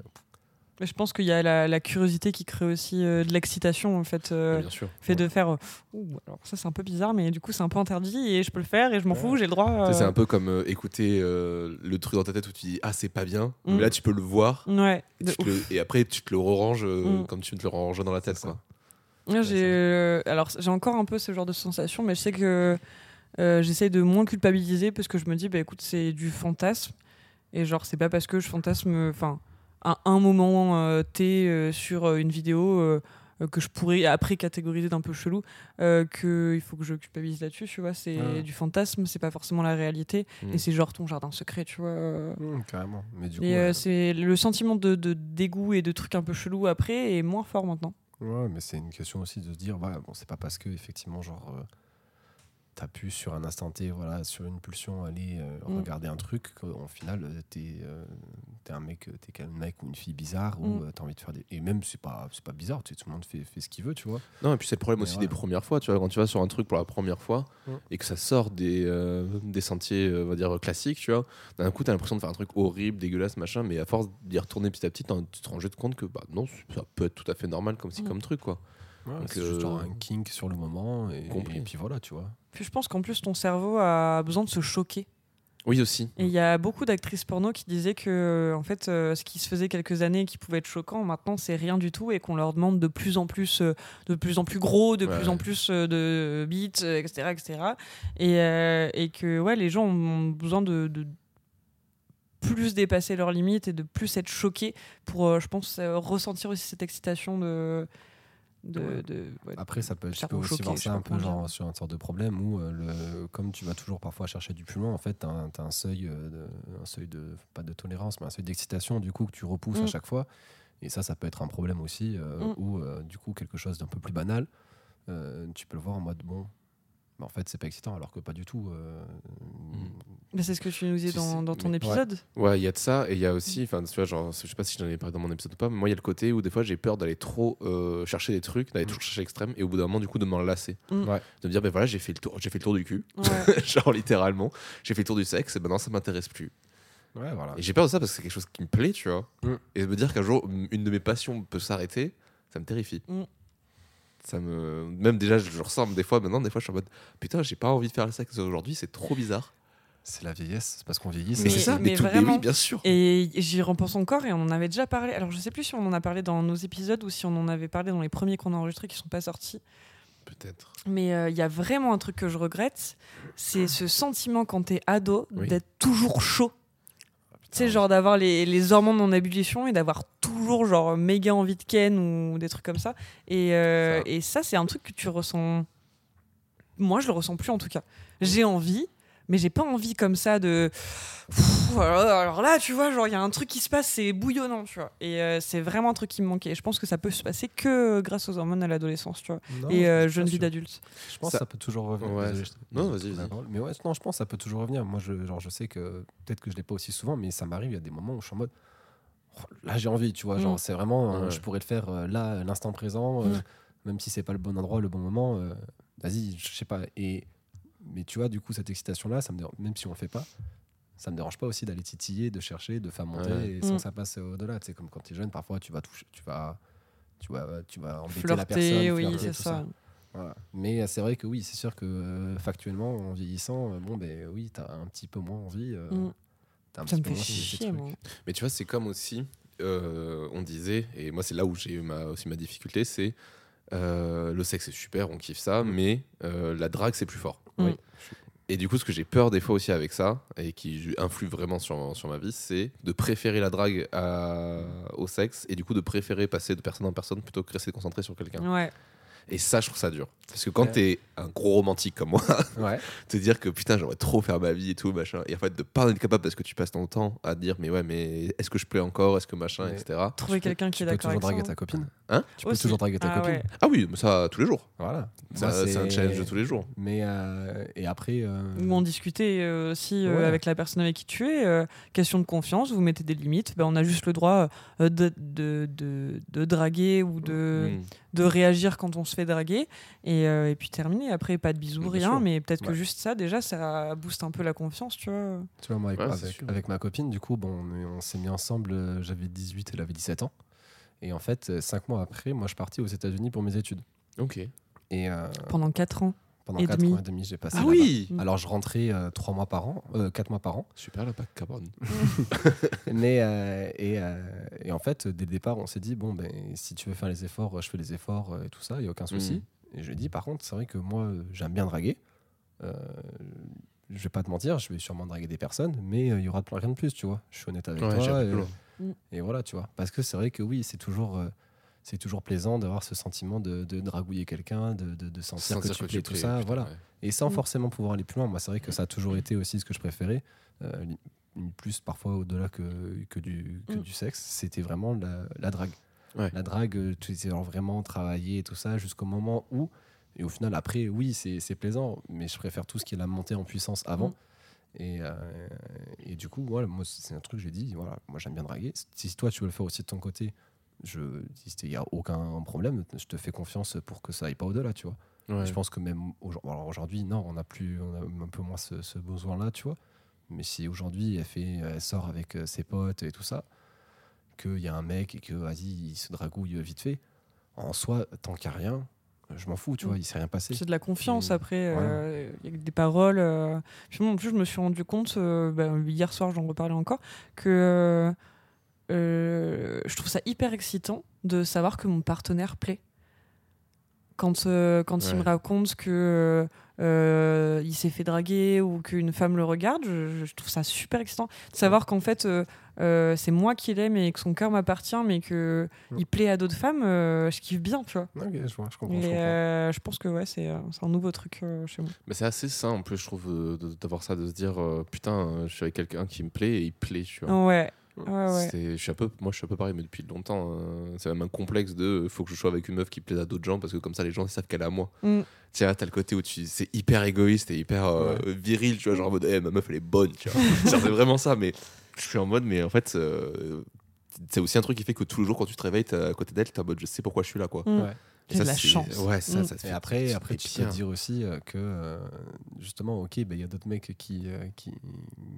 Mais je pense qu'il y a la, la curiosité qui crée aussi euh, de l'excitation en fait. euh, Bien sûr. fait de faire euh, Ouh, alors ça c'est un peu bizarre mais du coup c'est un peu interdit et je peux le faire et je m'en fous j'ai le droit Tu sais, C'est euh, un peu comme euh, écouter euh, le truc dans ta tête où tu dis ah c'est pas bien, Mm. mais là tu peux le voir ouais et, de tu te le- et après tu te le reranges euh, Mm. comme tu te le ranges dans la tête quoi. J'ai alors j'ai encore un peu ce genre de sensation mais je sais que euh, j'essaye de moins culpabiliser parce que je me dis bah écoute c'est du fantasme et genre c'est pas parce que je fantasme enfin à un moment euh, T euh, sur une vidéo que je pourrais après catégoriser d'un peu chelou euh, que il faut que je culpabilise là-dessus tu vois c'est du fantasme c'est pas forcément la réalité Mm. et c'est genre ton jardin secret tu vois. Mmh, carrément. Mais du coup, Et ouais. c'est le sentiment de, de dégoût et de trucs un peu chelous après est moins fort maintenant. Ouais, mais c'est une question aussi de se dire, voilà, bon, c'est pas parce que effectivement, genre, euh, t'as pu sur un instant T, voilà, sur une pulsion aller euh, Mm. regarder un truc, qu'au final, euh, t'es euh, t'es un mec, euh, t'es un mec ou une fille bizarre, ou Mm. euh, t'as envie de faire des. Et même, c'est pas, c'est pas bizarre, tu sais, tout le monde fait, fait ce qu'il veut, tu vois. Non, et puis c'est le problème Mais aussi voilà. des premières fois, tu vois, quand tu vas sur un truc pour la première fois Mm. et que ça sort des, euh, des sentiers, euh, on va dire, classiques, tu vois, d'un coup, t'as l'impression de faire un truc horrible, dégueulasse, machin, mais à force d'y retourner petit à petit, tu te rends juste compte que, bah non, ça peut être tout à fait normal comme si, Mm. comme truc, quoi. Ouais, c'est juste euh, un kink sur le moment, et, compris. et puis voilà, tu vois. Puis je pense qu'en plus ton cerveau a besoin de se choquer. Oui, aussi. Et il y a beaucoup d'actrices porno qui disaient que en fait euh, ce qui se faisait quelques années qui pouvait être choquant maintenant c'est rien du tout et qu'on leur demande de plus en plus euh, de plus en plus gros, de Ouais. plus en plus euh, de bits, euh, etc. etc. Et, euh, et que ouais les gens ont besoin de, de plus dépasser leurs limites et de plus être choqués pour euh, je pense euh, ressentir aussi cette excitation de de, Ouais. de- ouais, Après, ça peut, tu cerveau peux aussi voir ça un peu genre sur une sorte de problème où, euh, le, comme tu vas toujours parfois chercher du plus loin, en fait, tu as, un seuil, euh, de, un seuil de, pas de tolérance, mais un seuil d'excitation, du coup, que tu repousses à Mm. chaque fois. Et ça, ça peut être un problème aussi, euh, Mm. où, euh, du coup, quelque chose d'un peu plus banal, euh, tu peux le voir en mode, bon, en fait, c'est pas excitant, alors que pas du tout. euh, Mais c'est ce que tu nous disais dans, dans ton mais- épisode. Ouais, il y a de ça, et il y a aussi, enfin, tu vois, genre, je sais pas si j'en avais parlé dans mon épisode ou pas, mais moi, il y a le côté où des fois j'ai peur d'aller trop euh, chercher des trucs, d'aller Mm. toujours chercher l'extrême, et au bout d'un moment, du coup, de m'en lasser. Mm. Ouais. De me dire, ben voilà, j'ai fait le tour, j'ai fait le tour du cul, Ouais. genre littéralement, j'ai fait le tour du sexe, et maintenant ça m'intéresse plus. Ouais, voilà. Et j'ai peur de ça parce que c'est quelque chose qui me plaît, tu vois. Mm. Et de me dire qu'un jour, une de mes passions peut s'arrêter, ça me terrifie. Ça me... Même déjà, je le ressens des fois, maintenant, des fois, je suis en mode putain, j'ai pas envie de faire le sexe aujourd'hui, c'est trop bizarre. C'est la vieillesse, c'est parce qu'on vieillit. Mais- Mais c'est ça, mais, mais tout, mais vraiment. oui, bien sûr. Et j'y repense encore et on en avait déjà parlé. Alors je sais plus si on en a parlé dans nos épisodes ou si on en avait parlé dans les premiers qu'on a enregistrés qui sont pas sortis. Peut-être. Mais euh, il y a vraiment un truc que je regrette, c'est ce sentiment quand t'es ado Oui. d'être toujours chaud. Tu sais, genre d'avoir les, les hormones en ébullition et d'avoir toujours genre méga envie de ken ou des trucs comme ça. Et euh, Ça. et ça, c'est un truc que tu ressens. Moi, je le ressens plus en tout cas. J'ai envie, mais j'ai pas envie comme ça de. Pff, alors là, tu vois, genre il y a un truc qui se passe, c'est bouillonnant, tu vois. Et euh, c'est vraiment un truc qui me manquait. Je pense que ça peut se passer que grâce aux hormones à l'adolescence, tu vois. Non, et je euh, suis pas jeune vie d'adulte. Je pense Ça- que ça peut toujours revenir. Ouais, non, vas-y, vas-y. Mais ouais, non, je pense que ça peut toujours revenir. Moi, je, genre, je sais que peut-être que je l'ai pas aussi souvent, mais ça m'arrive. Il y a des moments où je suis en mode. oh, là, j'ai envie, tu vois. Genre, Mm. c'est vraiment. euh, Ouais. je pourrais le faire euh, là, à l'instant présent, euh, Mm. même si c'est pas le bon endroit, le bon moment. euh, Vas-y, je sais pas. Et mais tu vois, du coup, cette excitation-là, ça me dérange- même si on le fait pas. Ça me dérange pas aussi d'aller titiller, de chercher, de faire monter, Ouais. et sans Mm. que ça passe au-delà. Sais, comme quand tu es jeune, parfois tu vas toucher, tu vas, tu vas, tu vas embêter la personne, Flirter, oui, flirter, c'est ça. voilà. Mais euh, c'est vrai que oui, c'est sûr que euh, factuellement, en vieillissant, euh, bon, ben oui, t'as un petit peu moins envie. euh, Mm. t'as un Ça petit me peu fait moins chier, moi. Mais tu vois, c'est comme aussi, euh, on disait, et moi c'est là où j'ai eu ma, aussi ma difficulté, c'est euh, le sexe c'est super, on kiffe ça, mais euh, la drague c'est plus fort. Mm. Oui. Et du coup, ce que j'ai peur des fois aussi avec ça, et qui influe vraiment sur, sur ma vie, c'est de préférer la drague à- au sexe, et du coup de préférer passer de personne en personne plutôt que rester concentré sur quelqu'un. Ouais. Et ça, je trouve ça dur. Parce que quand Ouais. t'es un gros romantique comme moi, Ouais. te dire que putain j'aimerais trop faire ma vie et tout machin et en fait de pas en être capable parce que tu passes ton temps à dire mais ouais mais est-ce que je plais encore est-ce que machin Ouais. etc Trouver Tu peux- quelqu'un qui Tu est peux d'accord toujours avec ça. draguer hein. ta copine. Hein Tu peux Aussi. toujours draguer ta Ah copine. ouais. ah oui mais ça tous les jours Voilà. C'est un challenge de tous les jours Mais euh, et après. euh, Ou en discuter euh, aussi euh, Ouais. avec la personne avec qui tu es. euh, question de confiance, vous mettez des limites. Ben, on a juste le droit euh, de, de, de, de draguer ou de, Mm. De réagir quand on se fait draguer. Et, euh, et puis terminer. Après, pas de bisous, rien. sûr. Mais peut-être que juste ça, déjà, ça booste un peu la confiance, tu vois. Tu vois, moi, avec, Ouais, c'est avec, sûr. avec ma copine, du coup, bon, on, est- on s'est mis ensemble. euh, J'avais 18, elle avait 17 ans. Et en fait, euh, cinq mois après, moi, je partais aux États-Unis pour mes études. Ok. Et euh, Pendant 4 ans. Pendant Et 4 demi. ans et demi, j'ai passé. Ah oui Mm. Alors, je rentrais euh, trois mois par an, euh, quatre mois par an. Super le pack carbone. Mais euh, et, euh, et en fait, dès le départ, on s'est dit bon, ben, si tu veux faire les efforts, je fais les efforts euh, et tout ça, il y a aucun souci. Mhm. Et je lui ai dit, par contre, c'est vrai que moi, euh, j'aime bien draguer. Euh, je vais pas te mentir, je vais sûrement draguer des personnes, mais euh, il y aura rien de plus, tu vois. Je suis honnête avec Ouais, toi. Et, et voilà, tu vois. Parce que c'est vrai que oui, c'est toujours, euh, c'est toujours plaisant d'avoir ce sentiment de, de dragouiller quelqu'un, de, de, de sentir, Sentir que tu plais, tout ça. putain, voilà. ouais. Et sans Mm. forcément pouvoir aller plus loin. Moi, c'est vrai que ça a toujours été aussi ce que je préférais. euh, plus parfois au-delà que, que, du, que Mm. du sexe, c'était vraiment la, la drague. Ouais. La drague, euh, tu sais, vraiment travailler et tout ça jusqu'au moment où. Et au final, après, oui, c'est c'est plaisant, mais je préfère tout ce qui est la montée en puissance avant. Mm. Et, euh, et du coup, voilà, moi, c'est un truc que j'ai dit, voilà, moi j'aime bien draguer. Si toi, tu veux le faire aussi de ton côté, je il n'y a aucun problème, je te fais confiance pour que ça aille pas au-delà, tu vois. Ouais. Je pense que même aujourd'hui, non, on a plus, on a un peu moins ce, ce besoin-là, tu vois. Mais si aujourd'hui elle fait, elle sort avec euh, ses potes et tout ça, qu'il y a un mec et que vas-y, il se dragouille vite fait, en soi, tant qu'il n'y a rien, je m'en fous, tu Mm. vois, il s'est rien passé. C'est de la confiance Mm. après. euh, Il y a des paroles. euh. Puis moi, en plus, je me suis rendu compte, euh, bah, hier soir, j'en reparlais encore, que je trouve ça hyper excitant de savoir que mon partenaire plaît. Quand, euh, quand il Ouais. me raconte que euh, il s'est fait draguer ou qu'une femme le regarde, je, je trouve ça super excitant. De savoir qu'en fait, euh, euh, c'est moi qui l'aime et que son cœur m'appartient, mais que Mm. il plaît à d'autres femmes, euh, je kiffe bien, tu vois. Ok, je vois, je comprends. Et je comprends. euh, je pense que ouais, c'est euh, un nouveau truc euh, chez moi. Mais c'est assez sain en plus, je trouve, euh, d'avoir ça, de se dire euh, putain, euh, je suis avec quelqu'un qui me plaît et il plaît, tu vois. Ouais, ouais, Je suis un peu, moi, je suis un peu pareil, mais depuis longtemps. hein. c'est même un complexe de faut que je sois avec une meuf qui plaise à d'autres gens parce que comme ça, les gens ils savent qu'elle est à moi. Mm. Tu vois, t'as le côté où tu, c'est hyper égoïste et hyper euh, viril, tu vois, genre en mode, Eh, ma meuf elle est bonne, tu vois. c'est vraiment ça, mais je suis en mode, mais en fait, euh, c'est aussi un truc qui fait que tous les jours quand tu te réveilles, t'es à côté d'elle, t'es en mode, je sais pourquoi je suis là, quoi. Mm. Et ça, de la chance. Ouais, ça, Mm. ça te Et fait- après, après tu fait peux dire aussi euh, que euh, justement, ok, ben, il y a d'autres mecs qui, euh, qui,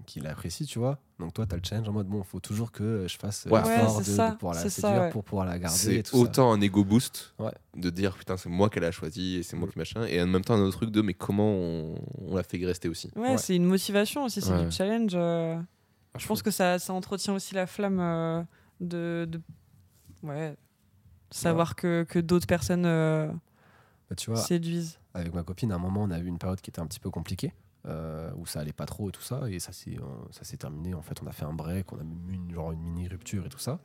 qui l'apprécient, tu vois. Donc toi, tu as le challenge en mode, bon, il faut toujours que je fasse Ouais. l'effort Ouais, de, c'est ça, de pouvoir la séduire, ça, ouais. pour pouvoir la garder. C'est et tout ça. autant un ego boost Ouais. de dire putain c'est moi qu'elle a choisi et c'est moi Mm. qui machin et en même temps un autre truc de mais comment on, on la fait rester aussi. Ouais, Ouais. c'est une motivation aussi, c'est Ouais. du challenge. euh. Je pense que ça, ça entretient aussi la flamme euh, de, de- Ouais. Savoir que, que d'autres personnes euh, Bah, tu vois, séduisent. avec ma copine, à un moment, on a eu une période qui était un petit peu compliquée, euh, où ça allait pas trop et tout ça, et ça s'est euh, ça s'est terminé. En fait, on a fait un break, on a même eu une, genre une mini rupture et tout ça.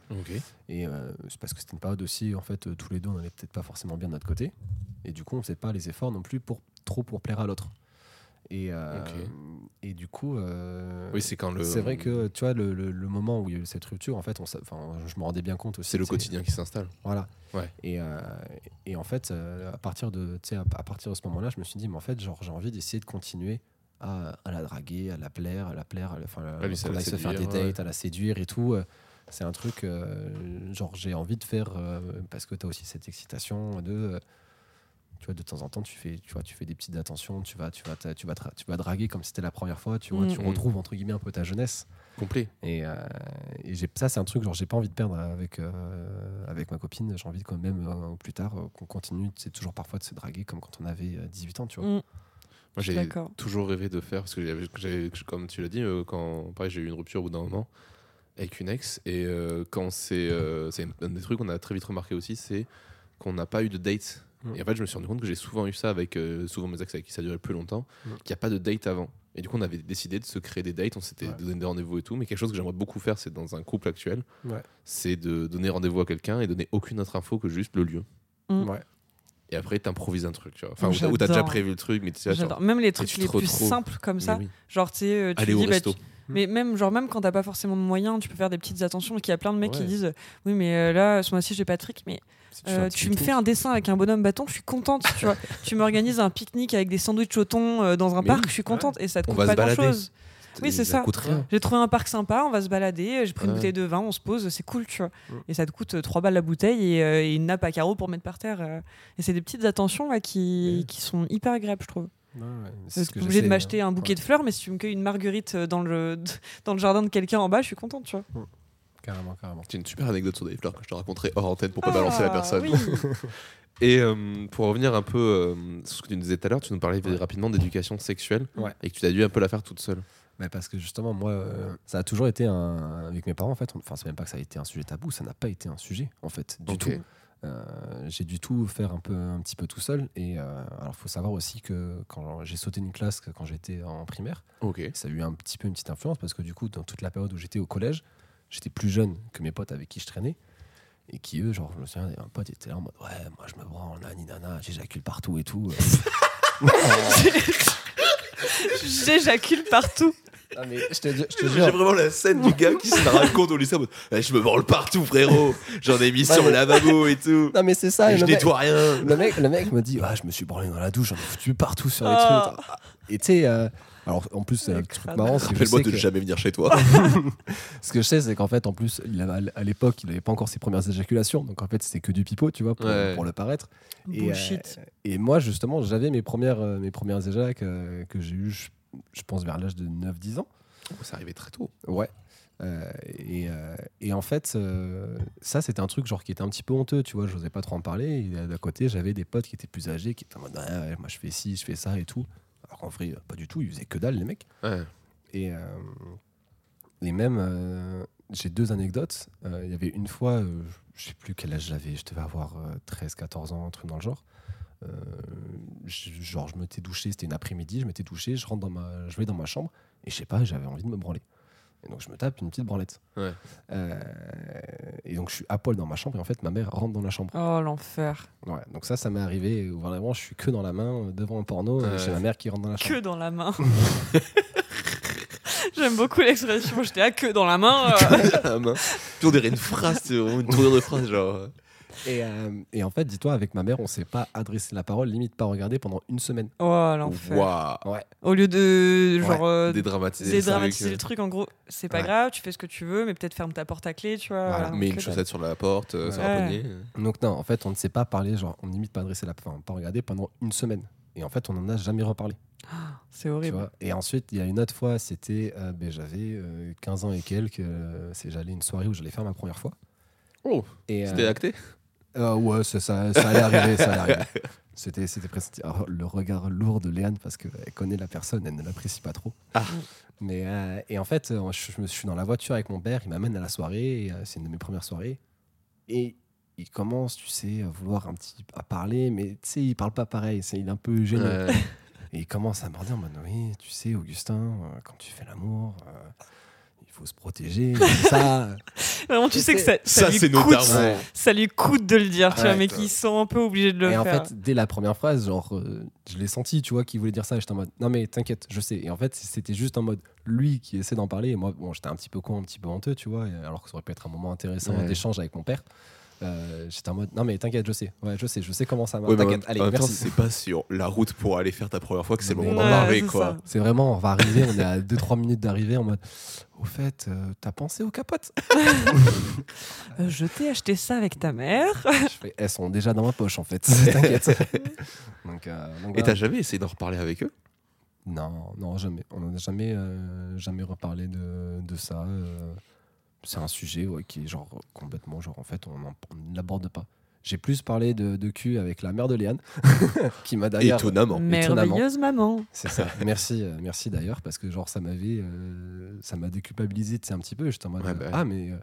Et euh, c'est parce que c'était une période aussi, en fait, tous les deux, on allait peut-être pas forcément bien de notre côté. Et du coup, on faisait pas les efforts non plus pour trop pour plaire à l'autre. Et, euh, et du coup, euh, Oui c'est quand le. c'est vrai que tu vois, le, le- le moment où il y a eu cette rupture, en fait, on, enfin, je me rendais bien compte aussi. c'est le quotidien qui s'installe. Voilà. Ouais. Et, euh, et en fait, à, partir de, à, à partir de ce moment-là, je me suis dit, mais en fait, genre, j'ai envie d'essayer de continuer à, à la draguer, à la plaire, à la plaire, à la- lui, la aille se faire des séduire, ouais. dates, à la séduire et tout. C'est un truc, genre, j'ai envie de faire parce que tu as aussi cette excitation de. Tu vois, de temps en temps, tu fais, tu vois, tu fais des petites attentions, tu vas, tu vas, ta- tu vas, tra- tu vas draguer comme si c'était la première fois, tu vois, Mm. tu retrouves entre guillemets un peu ta jeunesse. Complet. Et, euh, et j'ai- ça, c'est un truc, genre, j'ai pas envie de perdre avec, euh, avec ma copine. J'ai envie quand même, euh, plus tard, euh, qu'on continue, c'est toujours parfois de se draguer comme quand on avait euh, 18 ans, tu vois. Mm. Moi j'ai toujours rêvé de faire parce que j'avais- j'avais- comme tu l'as dit euh, quand pareil j'ai eu une rupture au bout d'un moment avec une ex et euh, quand c'est euh, c'est un des trucs qu'on a très vite remarqué aussi c'est qu'on n'a pas eu de date. Mm. Et en fait, je me suis rendu compte que j'ai souvent eu ça avec euh, souvent mes ex avec qui ça durait le plus longtemps, Mm. qu'il n'y a pas de date avant. Et du coup, on avait décidé de se créer des dates, on s'était Ouais. donné des rendez-vous et tout. Mais quelque chose que j'aimerais beaucoup faire, c'est dans un couple actuel, Ouais. c'est de donner rendez-vous à quelqu'un et donner aucune autre info que juste le lieu. Mm. Ouais. Et après, t'improvises un truc, tu vois. Enfin, où t'as- déjà prévu le truc, mais tu sais. Même les trucs les plus simples comme ça. oui. Genre, tu sais, euh, tu Aller dis, au bah, resto. tu- Mais même, genre, même quand t'as pas forcément de moyens, tu peux faire des petites attentions. Qu'il y a plein de mecs qui disent Oui, mais euh, là, ce mois-ci, j'ai pas de fric, mais euh, tu me fais un dessin avec un bonhomme bâton, je suis contente. tu vois, tu m'organises un pique-nique avec des sandwichs au thon euh, dans un Mais parc, oui, je suis contente. Et ça te On coûte pas grand-chose. Oui, c'est ça. J'ai trouvé un parc sympa, on va se balader, j'ai pris une bouteille de vin, on se pose, c'est cool, tu vois. Et ça te coûte 3 balles la bouteille et, euh, et une nappe à carreaux pour mettre par terre. euh. Et c'est des petites attentions ouais, qui, qui sont hyper agréables, je trouve. Ouais, ouais, Tu c'est ce que obligé de m'acheter euh, un bouquet ouais, de fleurs, mais si tu me cueilles une marguerite dans le, dans le jardin de quelqu'un en bas, je suis contente, tu vois. Carrément, carrément. J'ai une super anecdote sur Dave Fleur que je te raconterai hors antenne pour pas balancer la Ah, personne. oui. Et euh, pour revenir un peu euh, sur ce que tu nous disais tout à l'heure, tu nous parlais Ouais. rapidement d'éducation sexuelle Ouais. et que tu as dû un peu la faire toute seule. Bah, parce que justement, moi, euh, ça a toujours été un. Avec mes parents, en fait, enfin, c'est même pas que ça a été un sujet tabou, ça n'a pas été un sujet, en fait, du tout. Euh, j'ai dû tout faire un, peu, un petit peu tout seul. Et euh, alors, faut savoir aussi que quand j'ai sauté une classe quand j'étais en primaire, ça a eu un petit peu une petite influence parce que du coup, dans toute la période où j'étais au collège, j'étais plus jeune que mes potes avec qui je traînais. Et qui, eux, genre, je me souviens, un pote était là en mode Ouais, moi je me branle, nani nana, j'éjacule partout et tout. J'éjacule partout. Ah, mais je te, je te J'ai vraiment la scène du gars qui se la raconte au lycée en mode Eh, Je me branle partout, frérot. J'en ai mis sur le lavabo et tout. Non, mais c'est ça. Et et je le mec- nettoie rien. le mec, le mec me dit ah, Je me suis branlé dans la douche, j'en ai foutu partout sur les Ah. trucs. Et tu sais, euh, alors en plus, c'est un Le truc marrant. c'est que je Rappelle-moi de que- jamais venir chez toi. Ce que je sais, c'est qu'en fait, en plus, il avait- à l'époque, il n'avait pas encore ses premières éjaculations. Donc en fait, c'était que du pipeau, tu vois, pour, Ouais. pour le paraître. Et, Bullshit. euh, et moi, justement, j'avais mes premières, euh, mes premières éjacs euh, que j'ai eues, je, je pense, vers l'âge de 9-10 ans. Ça arrivait très tôt. Ouais. Euh, et, euh, et en fait, euh, ça, c'était un truc genre qui était un petit peu honteux, tu vois. Je n'osais pas trop en parler. Et d'à côté, j'avais des potes qui étaient plus âgés, qui étaient en mode, Ah ouais, moi, je fais ci, je fais ça et tout. Alors qu'en vrai, pas du tout. Ils faisaient que dalle, les mecs. Ouais. Et, euh, et même, euh, j'ai deux anecdotes. Euh, Il y avait une fois, euh, je sais plus quel âge j'avais, je devais avoir 13-14 ans, un truc dans le genre. Euh, je- genre, je m'étais douché, c'était une après-midi, je m'étais douché, je rentre dans ma, je vais dans ma chambre et je sais pas, j'avais envie de me branler. Et donc, je me tape une petite branlette. Ouais. Euh, et donc, je suis à poil dans ma chambre et en fait, ma mère rentre dans la chambre. Oh, l'enfer. Ouais, donc, ça, ça m'est arrivé où vraiment, je suis que dans la main euh, devant un porno, euh, ma mère qui rentre dans la chambre. Que dans la main. J'aime beaucoup l'expression. J'étais à queue dans la main. euh. La main. Puis on dirait une phrase, une tournure de phrase, genre. Euh, Et, euh, et en fait, dis-toi, avec ma mère, on s'est pas adressé la parole, limite pas regardé pendant une semaine. Oh, l'enfer. Waouh. Ouais. Au lieu de genre euh, Dédramatiser. le dédramatiser truc, le truc, en gros, c'est pas Ouais. grave, tu fais ce que tu veux, mais peut-être ferme ta porte à clé, tu vois. Voilà. Mais une chaussette sur la porte, euh, Ouais. la poignée. Donc non, en fait, on ne s'est pas parlé, genre, on limite pas adressé la, enfin, pas regardé pendant une semaine. Et en fait, on en a jamais reparlé. dalle. C'est horrible. Et ensuite, il y a une autre fois, c'était, euh, ben, j'avais euh, 15 ans et quelques, euh, c'est j'allais à une soirée où j'allais faire ma première fois. Oh, c'était euh, acté euh, ouais, ça, ça allait arriver, ça allait arriver. C'était, c'était presque alors, le regard lourd de Léane parce qu'elle connaît la personne, elle ne l'apprécie pas trop. Ah. Mais, euh, et en fait, euh, je, me suis dans la voiture avec mon père, il m'amène à la soirée, euh, c'est une de mes premières soirées. Et il commence, tu sais, à vouloir un petit à parler, mais tu sais, il parle pas pareil, c'est, il est un peu gêné. Ouais. Et il commence à me dire, oui, tu sais, Augustin, quand tu fais l'amour, euh, faut se protéger, ça. Vraiment, tu sais que ça, ça, Ça, lui coûte. Ouais. ça lui coûte de le dire, tu Ouais, vois, mais qu'ils sont un peu obligés de le Et en faire. fait, dès la première phrase, genre, euh, je l'ai senti, tu vois, qu'il voulait dire ça. et J'étais en mode, non mais t'inquiète, je sais. Et en fait, c'était juste en mode, lui qui essaie d'en parler. Et moi, bon, j'étais un petit peu con, un petit peu honteux, tu vois, et alors que ça aurait pu être un moment intéressant Ouais. d'échange avec mon père. Euh, j'étais en mode, non mais t'inquiète, je sais. Ouais, je sais, je sais comment ça marche. Ouais, t'inquiète, allez, merci. c'est pas sur la route pour aller faire ta première fois que c'est le moment d'en Ouais, parler, c'est quoi. C'est vraiment, on va arriver, on est à 2-3 minutes d'arriver en mode, au fait, euh, t'as pensé aux capotes Euh, je t'ai acheté ça avec ta mère. Je fais, elles sont déjà dans ma poche en fait, t'inquiète. donc, euh, donc Et t'as jamais essayé d'en reparler avec eux? Non, non, jamais. On n'en a jamais, euh, jamais reparlé de, de ça. C'est un sujet ouais, qui est genre complètement, genre en fait, on ne l'aborde pas. J'ai plus parlé de, de cul avec la mère de Léane, qui m'a d'ailleurs. Étonnamment. Merveilleuse maman. C'est ça. Merci, euh, merci d'ailleurs, parce que genre ça m'avait, euh, ça m'a déculpabilisé, un petit peu. J'étais en mode, Ouais, bah ah mais euh,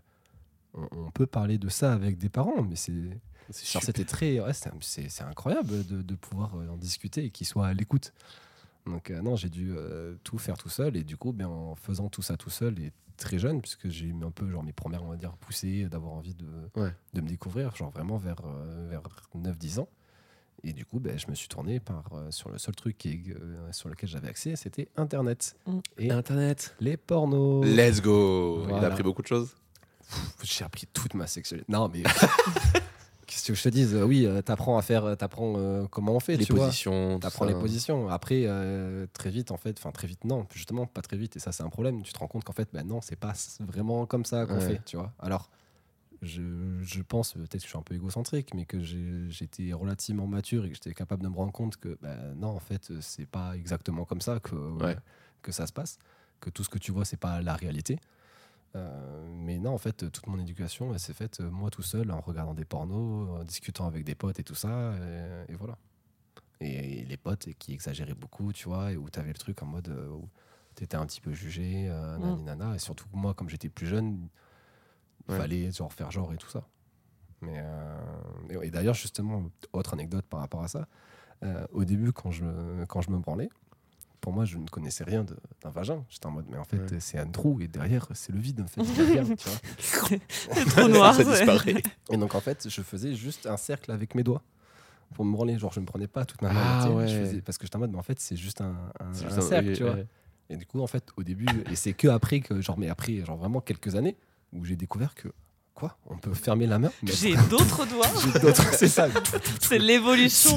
on, on peut parler de ça avec des parents, mais c'est, c'était très, ouais, c'est, c'est- c'est incroyable de, de pouvoir euh, en discuter et qu'ils soient à l'écoute. Donc euh, non, j'ai dû euh, tout faire tout seul et du coup, ben, en faisant tout ça tout seul et très jeune, puisque j'ai eu un peu genre mes premières, on va dire, poussées d'avoir envie de, Ouais. de me découvrir, genre vraiment vers, euh, vers 9-10 ans. Et du coup, ben, je me suis tourné par, euh, sur le seul truc qui euh, sur lequel j'avais accès, c'était Internet. Mm. Et Internet. les pornos. Let's go Il a Voilà. appris beaucoup de choses. J'ai appris toute ma sexualité. Non, mais. Qu'est-ce que je te dise? Oui, euh, t'apprends à faire, t'apprends euh, comment on fait, Les tu vois. positions. T'apprends les positions. Après, euh, très vite, en fait, enfin très vite, non, justement, pas très vite. Et ça, c'est un problème. Tu te rends compte qu'en fait, ben non, c'est pas vraiment comme ça qu'on Ouais. fait, tu vois. Alors, je, je pense, peut-être que je suis un peu égocentrique, mais que j'étais relativement mature et que j'étais capable de me rendre compte que, ben non, en fait, c'est pas exactement comme ça que, Ouais. que ça se passe. Que tout ce que tu vois, c'est pas la réalité. Euh, mais non, en fait, toute mon éducation, elle s'est faite euh, moi tout seul en regardant des pornos, en discutant avec des potes et tout ça. Et, et voilà. Et, les potes qui exagéraient beaucoup, tu vois, et où tu avais le truc en mode euh, où tu étais un petit peu jugé, euh, Mm. nana. Et surtout, moi, comme j'étais plus jeune, il Ouais. fallait genre faire genre et tout ça. Mais euh, et, et d'ailleurs, justement, autre anecdote par rapport à ça, euh, au début, quand je, quand je me branlais, pour moi, je ne connaissais rien de- d'un vagin. J'étais en mode, mais en fait, Ouais. c'est un trou et derrière, c'est le vide. En fait. C'est trop noir. ça disparaît. Et donc, en fait, je faisais juste un cercle avec mes doigts pour me branler. Genre, je me prenais pas toute ma main. Ah, tu sais, ouais. je faisais- parce que j'étais en mode, mais en fait, c'est juste un, un- C'est un juste un- cercle, oui, tu vois. ouais. Et du coup, en fait, au début, et c'est que après que, genre, mais après, genre vraiment quelques années, où j'ai découvert que, quoi, on peut fermer la main? J'ai d'autres doigts. j'ai d'autres, c'est ça. C'est l'évolution.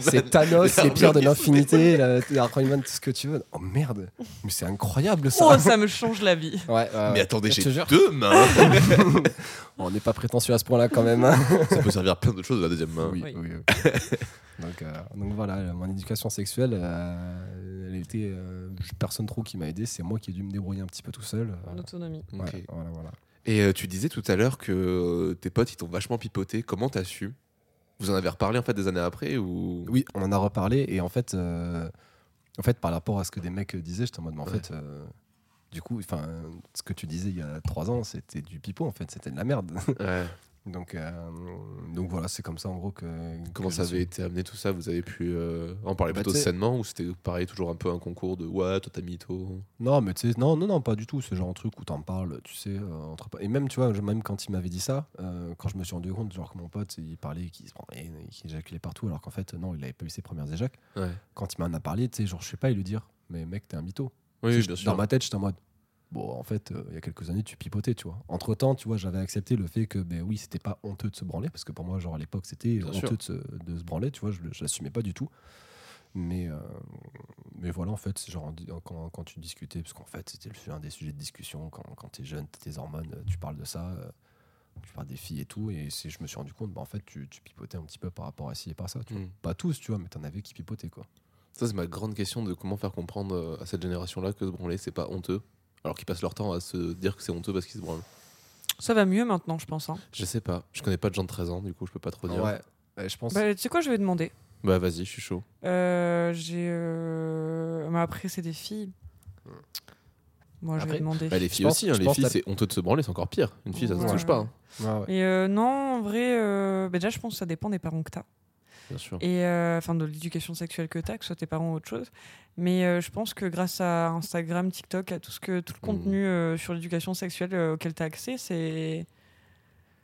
C'est Thanos, les pierres de l'infinité, Iron Man, tout ce que tu veux. Oh merde, mais c'est incroyable ça. Oh, ça me change la vie. Ouais, Mais attendez, j'ai deux mains. On n'est pas prétentieux à ce point-là quand même. hein. ça peut servir à plein d'autres choses la deuxième main. Oui, Oui. oui, oui. donc, euh, donc voilà, mon éducation sexuelle, euh, elle était euh, personne trop qui m'a aidé. C'est moi qui ai dû me débrouiller un petit peu tout seul. En autonomie. Ok. Ouais, voilà, voilà. Et euh, tu disais tout à l'heure que euh, tes potes ils t'ont vachement pipoté. Comment t'as su? Vous en avez reparlé en fait des années après ou? Oui, on en a reparlé et en fait, euh, en fait, par rapport à ce que des mecs disaient, j'étais en mode, mais en Ouais. fait, euh, du coup, ce que tu disais il y a trois ans, c'était du pipeau en fait, c'était de la merde. Ouais. Donc, euh, donc voilà, c'est comme ça en gros que. Comment que ça avait été amené tout ça? Vous avez pu euh, en parler Bah, plutôt sainement ou c'était pareil toujours un peu un concours de ouais toi t'as mytho Non, mais tu sais, non, non, non, pas du tout. C'est genre un truc où t'en parles, tu sais, euh, entre. Et même, tu vois, même quand il m'avait dit ça, quand je me suis rendu compte, genre que mon pote, il parlait, qu'il se prenait, qu'il éjaculait partout, alors qu'en fait, non, il avait pas eu ses premières éjacs. Ouais. Quand il m'en a parlé, tu sais, genre, je sais pas, il lui dire, mais mec, t'es un mytho. Oui, bien sûr. Dans ma tête, j'étais en mode. Bon, en fait, euh, il y a quelques années, tu pipotais, tu vois. Entre temps, tu vois, j'avais accepté le fait que, ben oui, c'était pas honteux de se branler, parce que pour moi, genre, à l'époque, c'était honteux de se, de se branler, tu vois, je, je l'assumais pas du tout. Mais, euh, mais voilà, en fait, c'est genre, quand, quand tu discutais, parce qu'en fait, c'était un des sujets de discussion, quand, quand tu es jeune, t'as tes hormones, euh, tu parles de ça, euh, tu parles des filles et tout, et je me suis rendu compte, bah, en fait, tu, tu pipotais un petit peu par rapport à ci et par ça, tu vois. Mm. Pas tous, tu vois, mais t'en avais qui pipotaient, quoi. Ça c'est ma grande question de comment faire comprendre à cette génération là que se branler c'est pas honteux. Alors qu'ils passent leur temps à se dire que c'est honteux parce qu'ils se branlent. Ça va mieux maintenant, je pense. hein. Je sais pas. Je connais pas de gens de 13 ans du coup je peux pas trop dire. Ouais, ouais, je pense. Bah, tu sais quoi, je vais demander. Bah vas-y je suis chaud. Euh, j'ai. euh, Mais après, c'est des filles. Moi, je vais demander. Bah, les filles pense- aussi, hein, les filles c'est honteux de se branler c'est encore pire. Une fille ça se Ouais. touche pas. hein. Ouais, ouais. Et euh, non, en vrai, euh, bah, déjà, je pense que ça dépend des parents que t'as. Bien sûr. Et euh, enfin, de l'éducation sexuelle que t'as, que ce soit tes parents ou autre chose. Mais euh, je pense que grâce à Instagram, TikTok, à tout, ce que, tout le Mhm. contenu euh, sur l'éducation sexuelle euh, auquel t'as accès, c'est.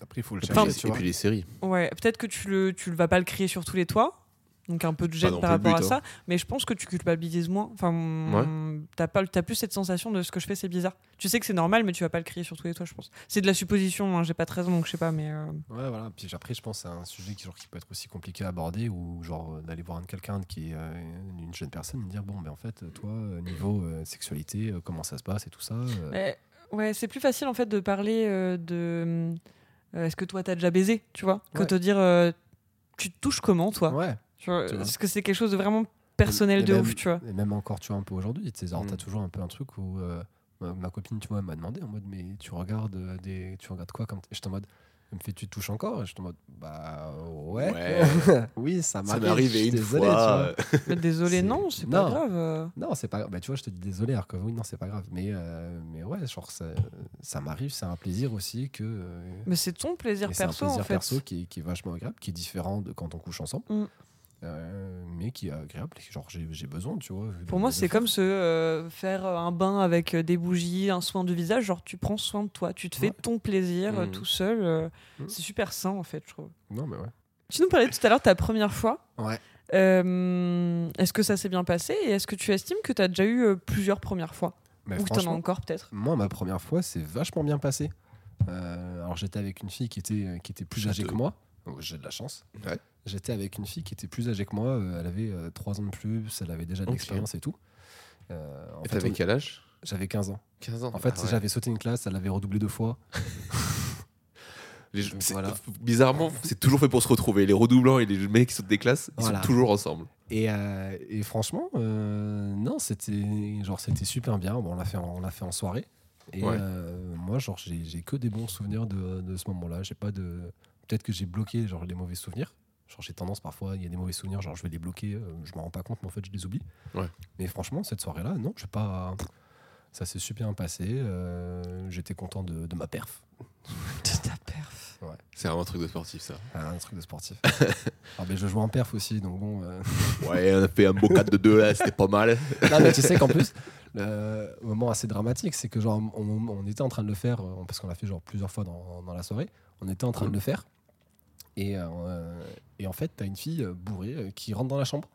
Après, il faut le chercher, tu et puis les séries. Ouais, peut-être que tu le, tu le vas pas le crier sur tous les toits. Donc un peu de Pas gêne par rapport à but, hein. ça, mais je pense que tu culpabilises moins. Enfin, t'as pas, t'as plus cette sensation de ce que je fais, c'est bizarre. Tu sais que c'est normal, mais tu vas pas le crier sur tous les toits, je pense. C'est de la supposition. hein, J'ai pas 13 ans, donc je sais pas, mais euh, Ouais, voilà. Puis après, je pense que c'est un sujet qui, genre, qui peut être aussi compliqué à aborder ou genre euh, d'aller voir un- quelqu'un qui est euh, une jeune personne et dire bon, ben en fait, toi, niveau euh, sexualité, euh, comment ça se passe et tout ça. euh, Ouais, ouais, c'est plus facile en fait de parler euh, de. euh, Est-ce que toi t'as déjà baisé, tu vois, que Ouais. te dire euh, tu te touches comment toi? Ouais. Parce que c'est quelque chose de vraiment personnel Et de même- ouf, tu vois. Et même encore, tu vois, un peu aujourd'hui, tu sais, genre, Mm. t'as toujours un peu un truc où euh, ma, ma copine, tu vois, elle m'a demandé en mode, mais tu regardes euh, des, tu regardes quoi comme J'étais en mode, elle me fait, tu te touches encore? Et j'étais en mode, bah ouais. Ouais. oui, ça Ça m'arrive. m'est arrivé je suis une désolé, fois. tu vois. désolé, C'est- non, c'est pas grave. euh. Non, c'est pas grave. Bah, tu vois, je te dis désolé, alors que oui, non, c'est pas grave. Mais, euh, mais ouais, genre, ça, ça m'arrive, c'est un plaisir aussi que. euh, Mais c'est ton plaisir et c'est un perso plaisir en fait. perso qui, est- qui est vachement agréable, qui est différent de quand on couche ensemble. Mm. Euh, mais qui est agréable, et que, genre j'ai besoin, tu vois. Pour moi, c'est comme se euh, faire un bain avec euh, des bougies, un soin du visage. Genre, tu prends soin de toi, tu te fais Ouais. ton plaisir euh, Mhm. tout seul. euh, Mhm. C'est super sain en fait, je trouve. Non, mais ouais. Tu nous parlais tout à l'heure de ta première fois. Ouais. Euh, est-ce que ça s'est bien passé et est-ce que tu estimes que tu as déjà eu euh, plusieurs premières fois? Mais Ou que t'en as franchement, encore peut-être? moi, ma première fois, c'est vachement bien passé. Euh, alors, j'étais avec une fille qui était, qui était plus âgée que moi. J'ai de la chance. Ouais. J'étais avec une fille qui était plus âgée que moi. euh, Elle avait 3 ans de plus, elle avait déjà de l'expérience et tout. Euh, en Et t'avais on- quel âge? J'avais 15 ans. 15 ans. En fait, Ah ouais. j'avais sauté une classe, elle avait redoublé deux fois. Les- voilà. Bizarrement, c'est toujours fait pour se retrouver. Les redoublants et les mecs qui sautent des classes, ils Voilà. sont toujours ensemble. Et, euh, et franchement, euh, non, c'était genre c'était super bien. Bon, on l'a fait, en- on l'a fait en soirée. Et Ouais. euh, moi, genre, j'ai que des bons souvenirs de, de ce moment-là. J'ai pas de. Peut-être que j'ai bloqué genre les mauvais souvenirs. Genre, j'ai tendance parfois, il y a des mauvais souvenirs, genre je vais les bloquer, euh, je m'en rends pas compte, mais en fait, je les oublie. Ouais. Mais franchement, cette soirée-là, non, je pas. Ça s'est super bien passé. euh, J'étais content de, de ma perf. Ta perf. C'est vraiment un truc de sportif, ça. Ah, un truc de sportif. ah, mais je joue en perf aussi, donc bon. euh, Ouais, on a fait un beau 4 de 2 là, c'était pas mal. non, mais tu sais qu'en plus, le moment assez dramatique, c'est que genre, on, on était en train de le faire, euh, parce qu'on l'a fait genre plusieurs fois dans, dans la soirée, on était en train de le faire. Et, euh, et en fait, t'as une fille euh, bourrée euh, qui rentre dans la chambre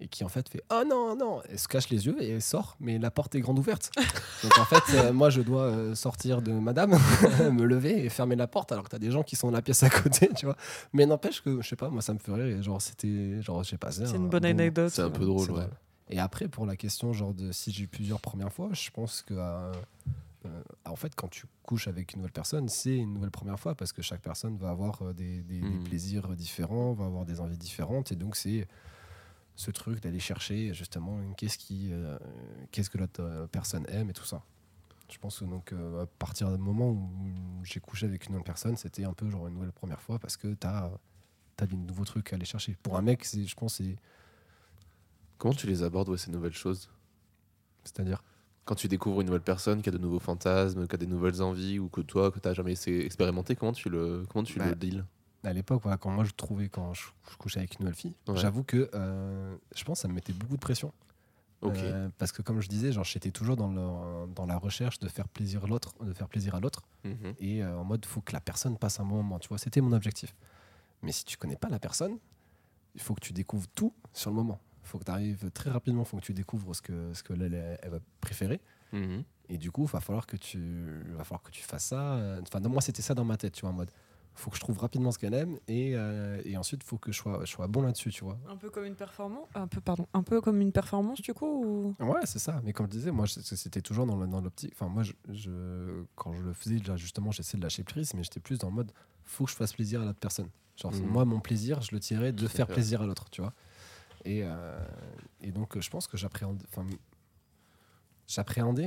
et qui en fait fait Oh non, non Elle se cache les yeux et elle sort, mais la porte est grande ouverte. Donc en fait, euh, moi je dois euh, sortir de madame, me lever et fermer la porte alors que t'as des gens qui sont dans la pièce à côté, tu vois. Mais n'empêche que, je sais pas, moi ça me fait rire et genre c'était, genre j'ai passé. C'est un une bonne bon- anecdote. C'est un peu drôle, c'est ouais. drôle. Et après, pour la question, genre de si j'ai eu plusieurs premières fois, je pense que euh, euh, en fait, quand tu couches avec une nouvelle personne, c'est une nouvelle première fois parce que chaque personne va avoir euh, des, Mhm. plaisirs différents, va avoir des envies différentes, et donc c'est ce truc d'aller chercher justement qu'est-ce qui, euh, qu'est-ce que l'autre euh, personne aime et tout ça. Je pense que donc euh, à partir du moment où j'ai couché avec une autre personne, c'était un peu genre une nouvelle première fois parce que t'as as des nouveaux trucs à aller chercher. Pour un mec, c'est, je pense, c'est, Comment tu les abordes, ouais, ces nouvelles choses? C'est-à-dire? Quand tu découvres une nouvelle personne qui a de nouveaux fantasmes, qui a des nouvelles envies, ou que toi, que tu n'as jamais essayé- expérimenté, comment tu le, comment tu Bah, le deals à l'époque, quand moi je trouvais, quand je, je couchais avec une nouvelle fille, Ouais. j'avoue que euh, je pense que ça me mettait beaucoup de pression. Euh, parce que comme je disais, genre j'étais toujours dans, le- dans la recherche de faire plaisir l'autre, de faire plaisir à l'autre, Mhm. et euh, en mode faut que la personne passe un bon moment. Tu vois, c'était mon objectif. Mais si tu connais pas la personne, il faut que tu découvres tout sur le moment. Il faut que tu arrives très rapidement, il faut que tu découvres ce que ce que elle, elle- va préférer. Mhm. Et du coup, il va falloir que tu, va falloir que tu fasses ça. Enfin, non, moi, c'était ça dans ma tête, tu vois, en mode, faut que je trouve rapidement ce qu'elle aime et, euh, et ensuite, faut que je sois, je sois bon là-dessus, tu vois. Un peu comme une performance. Un peu, pardon. Un peu comme une performance, du coup. Ou... Ouais, c'est ça. Mais comme je disais, moi, c'était toujours dans l'optique. Enfin, moi, je, je- quand je le faisais, déjà, justement, j'essayais de lâcher prise, mais j'étais plus dans le mode, faut que je fasse plaisir à l'autre personne. Genre, Mhm. moi, mon plaisir, je le tirais de faire plaisir à l'autre, tu vois. Et, euh, et donc, je pense que j'appréhendais.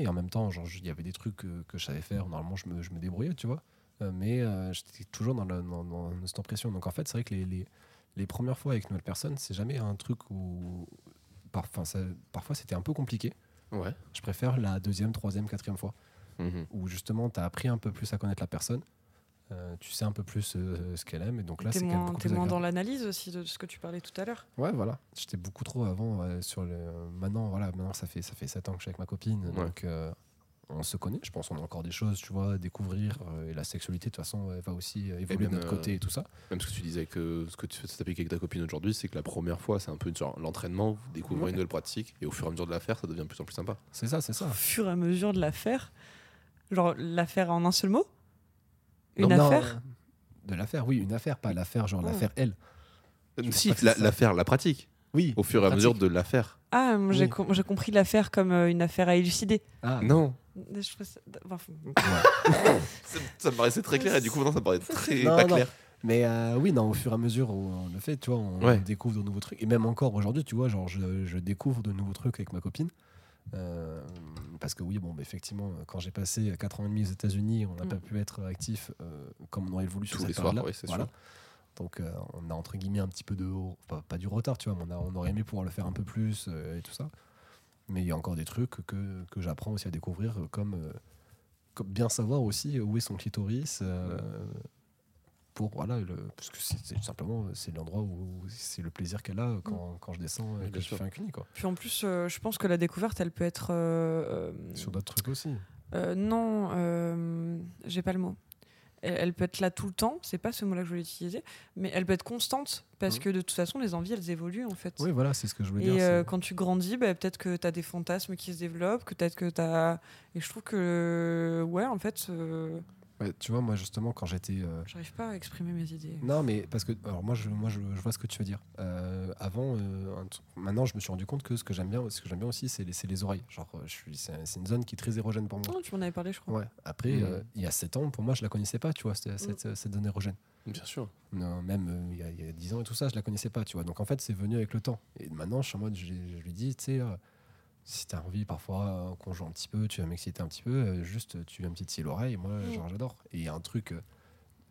Et en même temps, genre, il y avait des trucs que, que je savais faire. Normalement, je me, je me débrouillais, tu vois. Euh, mais euh, j'étais toujours dans, la- dans, dans cette impression. Donc, en fait, c'est vrai que les, les, les premières fois avec une nouvelle personne, c'est jamais un truc où. par- ça- parfois, c'était un peu compliqué. Ouais. Je préfère la deuxième, troisième, quatrième fois, Mhm. où justement, tu as appris un peu plus à connaître la personne. Euh, tu sais un peu plus euh, ce qu'elle aime, et donc là, c'est quand même moins, dans l'analyse aussi de ce que tu parlais tout à l'heure. Ouais, voilà. J'étais beaucoup trop avant ouais, sur le. Maintenant, voilà, maintenant ça fait ça fait sept ans que je suis avec ma copine, Ouais. donc euh, on se connaît. Je pense qu'on a encore des choses, tu vois, à découvrir. euh, et la sexualité, de toute façon, elle va aussi euh, évoluer même, de notre euh, côté et tout ça. Même ce que tu disais que ce que tu fais t'appliquer avec ta copine aujourd'hui, c'est que la première fois, c'est un peu une sorte- l'entraînement, vous découvrez Ouais. une nouvelle pratique, et au fur et à mesure de la faire, ça devient de plus en plus sympa. C'est ça, c'est ça. Au fur et à mesure de l'affaire. Genre, l'affaire en un seul mot Une Non, affaire euh, De l'affaire, oui, une affaire, pas l'affaire, genre Oh. l'affaire elle. Je si, que la, pratique, Oui. au fur et à mesure de la faire. Ah, j'ai Oui. com- j'ai compris l'affaire comme euh, une affaire à élucider. Ah, Non, Je ça- enfin, ça, ça me paraissait très clair, et du coup, maintenant, ça me paraît très Non, pas non. clair. Mais euh, oui, non, au fur et à mesure où on le fait, tu vois, on Ouais. découvre de nouveaux trucs. Et même encore aujourd'hui, tu vois, genre, je, je découvre de nouveaux trucs avec ma copine. Euh, parce que oui, bon, effectivement, quand j'ai passé 4 ans et demi aux États-Unis, on n'a Mm. pas pu être actif euh, comme on aurait voulu sur Tous cette les soirs, période-là. oui, Voilà. Donc, euh, on a entre guillemets un petit peu de. Pas, pas du retard, tu vois, mais on, a- on aurait aimé pouvoir le faire un peu plus euh, et tout ça. Mais il y a encore des trucs que, que j'apprends aussi à découvrir, comme, comme bien savoir aussi où est son clitoris. Euh, pour voilà le parce que c'est simplement c'est l'endroit où c'est le plaisir qu'elle a quand, quand je descends et que je fais un quoi Puis en plus, euh, je pense que la découverte, elle peut être. euh, euh, sur d'autres trucs aussi euh, non, euh, j'ai pas le mot. Elle, elle peut être là tout le temps, c'est pas ce mot-là que je voulais utiliser, mais elle peut être constante parce Mhm. que de toute façon, les envies, elles évoluent en fait. oui voilà c'est ce que je voulais Et dire euh, c'est- quand tu grandis, bah, peut-être que tu as des fantasmes qui se développent, peut-être que tu as. Et je trouve que, ouais, en fait, Ouais, tu vois moi justement quand j'étais euh, j'arrive pas à exprimer mes idées. non mais parce que alors moi je moi je, je vois ce que tu veux dire Euh, avant euh, maintenant je me suis rendu compte que ce que j'aime bien ce que j'aime bien aussi c'est les, c'est les oreilles genre je suis c'est une zone qui est très érogène pour moi Non, tu m'en avais parlé, je crois. ouais après euh, il y a 7 ans pour moi je la connaissais pas tu vois cette, cette, cette zone érogène Bien sûr. Non, même euh, il y, a- il y a 10 ans et tout ça, je la connaissais pas, tu vois. Donc en fait, c'est venu avec le temps. Et maintenant, je suis en mode, je, je lui dis, tu sais, euh, si t'as envie parfois euh, qu'on joue un petit peu, tu vas m'exciter un petit peu, euh, juste tu vas me titiller l'oreille, moi Mm. genre j'adore. Et il y a un truc, euh,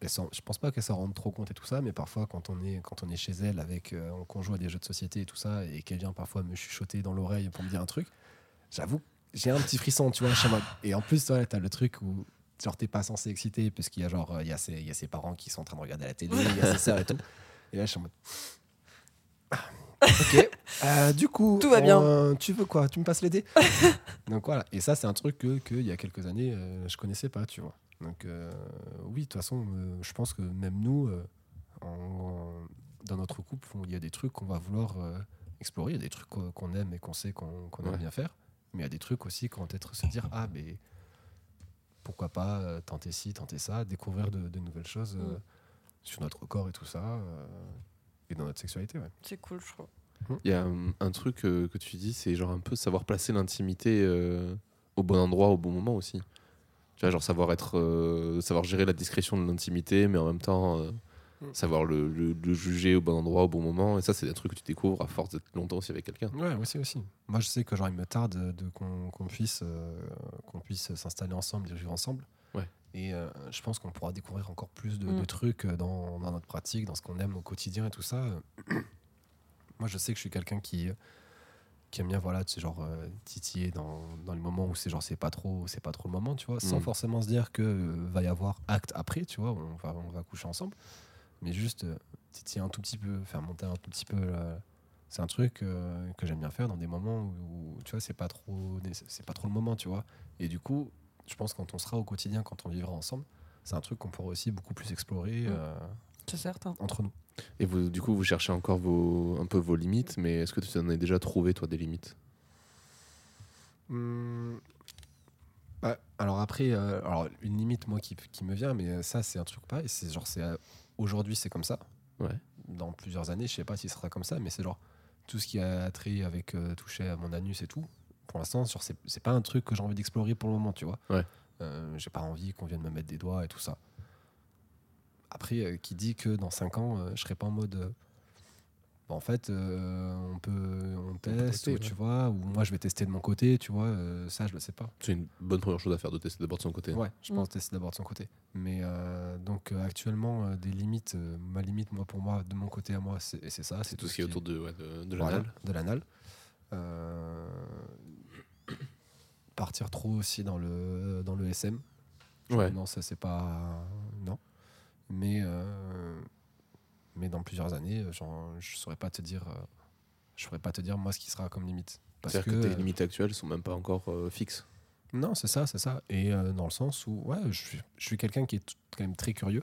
elle s'en- je pense pas qu'elle s'en rende trop compte et tout ça, mais parfois quand on est, quand on est chez elle avec, euh, qu'on joue à des jeux de société et tout ça, et qu'elle vient parfois me chuchoter dans l'oreille pour me dire un truc, j'avoue, j'ai un petit frisson, tu vois, Et en plus, toi, t'as le truc où genre t'es pas censé exciter parce qu'il y a genre euh, il y, a ses- il y a ses parents qui sont en train de regarder la télé, il y a ses sœurs et tout. Et là, je suis en mode. Ok. Euh, du coup, Tout va bien. euh, tu veux quoi? Tu me passes les dés? Donc voilà. Et ça, c'est un truc que, que il y a quelques années, euh, je connaissais pas, tu vois. Donc euh, oui, de toute façon, euh, je pense que même nous, euh, en- en- dans notre couple, il y a des trucs qu'on va vouloir euh, explorer. Il y a des trucs qu'on aime et qu'on sait qu'on Ouais. aime bien faire. Mais il y a des trucs aussi qu'on va peut-être se dire ah mais pourquoi pas euh, tenter ci, tenter ça, découvrir de, de nouvelles choses euh, Mm. sur notre corps et tout ça euh, et dans notre sexualité. Ouais. C'est cool, je trouve. Il y a hum, un truc euh, que tu dis, c'est genre un peu savoir placer l'intimité euh, au bon endroit, au bon moment aussi. Tu vois, genre savoir être, euh, savoir gérer la discrétion de l'intimité, mais en même temps euh, Mm. savoir le, le- le juger au bon endroit, au bon moment. Et ça, c'est des trucs que tu découvres à force d'être longtemps aussi avec quelqu'un. Ouais, aussi aussi. Moi, je sais que genre il me tarde de qu'on puisse euh, qu'on puisse s'installer ensemble, et vivre ensemble. Et euh, je pense qu'on pourra découvrir encore plus de, Mm. de trucs dans, dans notre pratique, dans ce qu'on aime au quotidien et tout ça. Moi, je sais que je suis quelqu'un qui qui aime bien voilà, tu sais, genre euh, titiller dans, dans les moments où c'est genre c'est pas trop c'est pas trop le moment, tu vois, sans Mm. forcément se dire que euh, va y avoir acte après, tu vois, on va on va coucher ensemble, mais juste euh, titiller un tout petit peu, faire monter un tout petit peu c'est un truc euh, que j'aime bien faire dans des moments où, où, tu vois c'est pas trop c'est pas trop le moment tu vois et du coup je pense quand on sera au quotidien quand on vivra ensemble c'est un truc qu'on pourra aussi beaucoup plus explorer Mm. euh, C'est certain. entre nous Et vous, du coup, vous cherchez encore vos, un peu vos limites, mais est-ce que tu en as déjà trouvé, toi, des limites? Hum, bah, alors après euh, alors une limite moi qui, qui me vient mais ça c'est un truc pareil c'est genre c'est euh, aujourd'hui c'est comme ça Ouais. dans plusieurs années je sais pas si ce sera comme ça mais c'est genre tout ce qui a trait avec euh, toucher à mon anus et tout pour l'instant c'est pas un truc que j'ai envie d'explorer pour le moment tu vois Ouais. Euh, j'ai pas envie qu'on vienne me mettre des doigts et tout ça après euh, qui dit que dans 5 ans euh, je serai pas en mode euh, bah, en fait euh, on peut on peut teste tester, ou, ouais. tu vois ou moi je vais tester de mon côté tu vois euh, ça je le sais pas C'est une bonne première chose à faire de tester d'abord de son côté. Ouais, je Mm. pense tester d'abord de son côté. Mais euh, donc euh, actuellement, euh, des limites, euh, ma limite, moi, pour moi, de mon côté à moi, c'est c'est ça. C'est tout ce qui est autour de, ouais, de, de voilà, l'anal. de l'anal. Euh, partir trop aussi dans le, dans le SM. Ouais. Non, ça, c'est pas. Non. Mais, euh, mais dans plusieurs années, genre, je saurais pas te dire. euh, je saurais pas te dire, moi, ce qui sera comme limite. C'est-à-dire que, que, tes euh, limites actuelles sont même pas encore euh, fixes. non, c'est ça, c'est ça. Et euh, dans le sens où, ouais, je suis, je suis quelqu'un qui est quand même très curieux.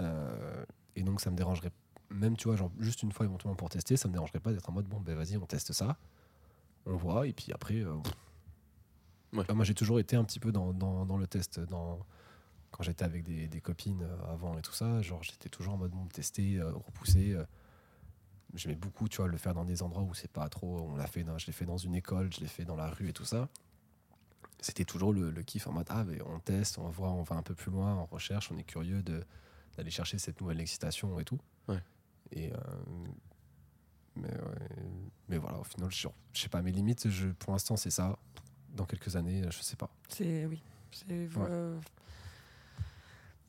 Euh, et donc, ça me dérangerait, même, tu vois, genre, juste une fois éventuellement pour tester, ça me dérangerait pas d'être en mode, bon, ben vas-y, on teste ça, on voit, et puis après, euh, pff. Ouais. Enfin, moi, j'ai toujours été un petit peu dans, dans, dans le test, dans, quand j'étais avec des, des copines euh, avant et tout ça, genre, j'étais toujours en mode, bon, tester, euh, repousser. euh. J'aimais beaucoup, tu vois, le faire dans des endroits où c'est pas trop. On l'a fait, dans, je l'ai fait dans une école, je l'ai fait dans la rue et tout ça c'était toujours le, le kiff en mode ah, mais on teste, on voit, on va un peu plus loin, on recherche, on est curieux de d'aller chercher cette nouvelle excitation et tout. Ouais. Et mais, ouais, mais voilà, au final, je, je sais pas, mes limites, je, pour l'instant, c'est ça. Dans quelques années, je sais pas. C'est oui. C'est euh,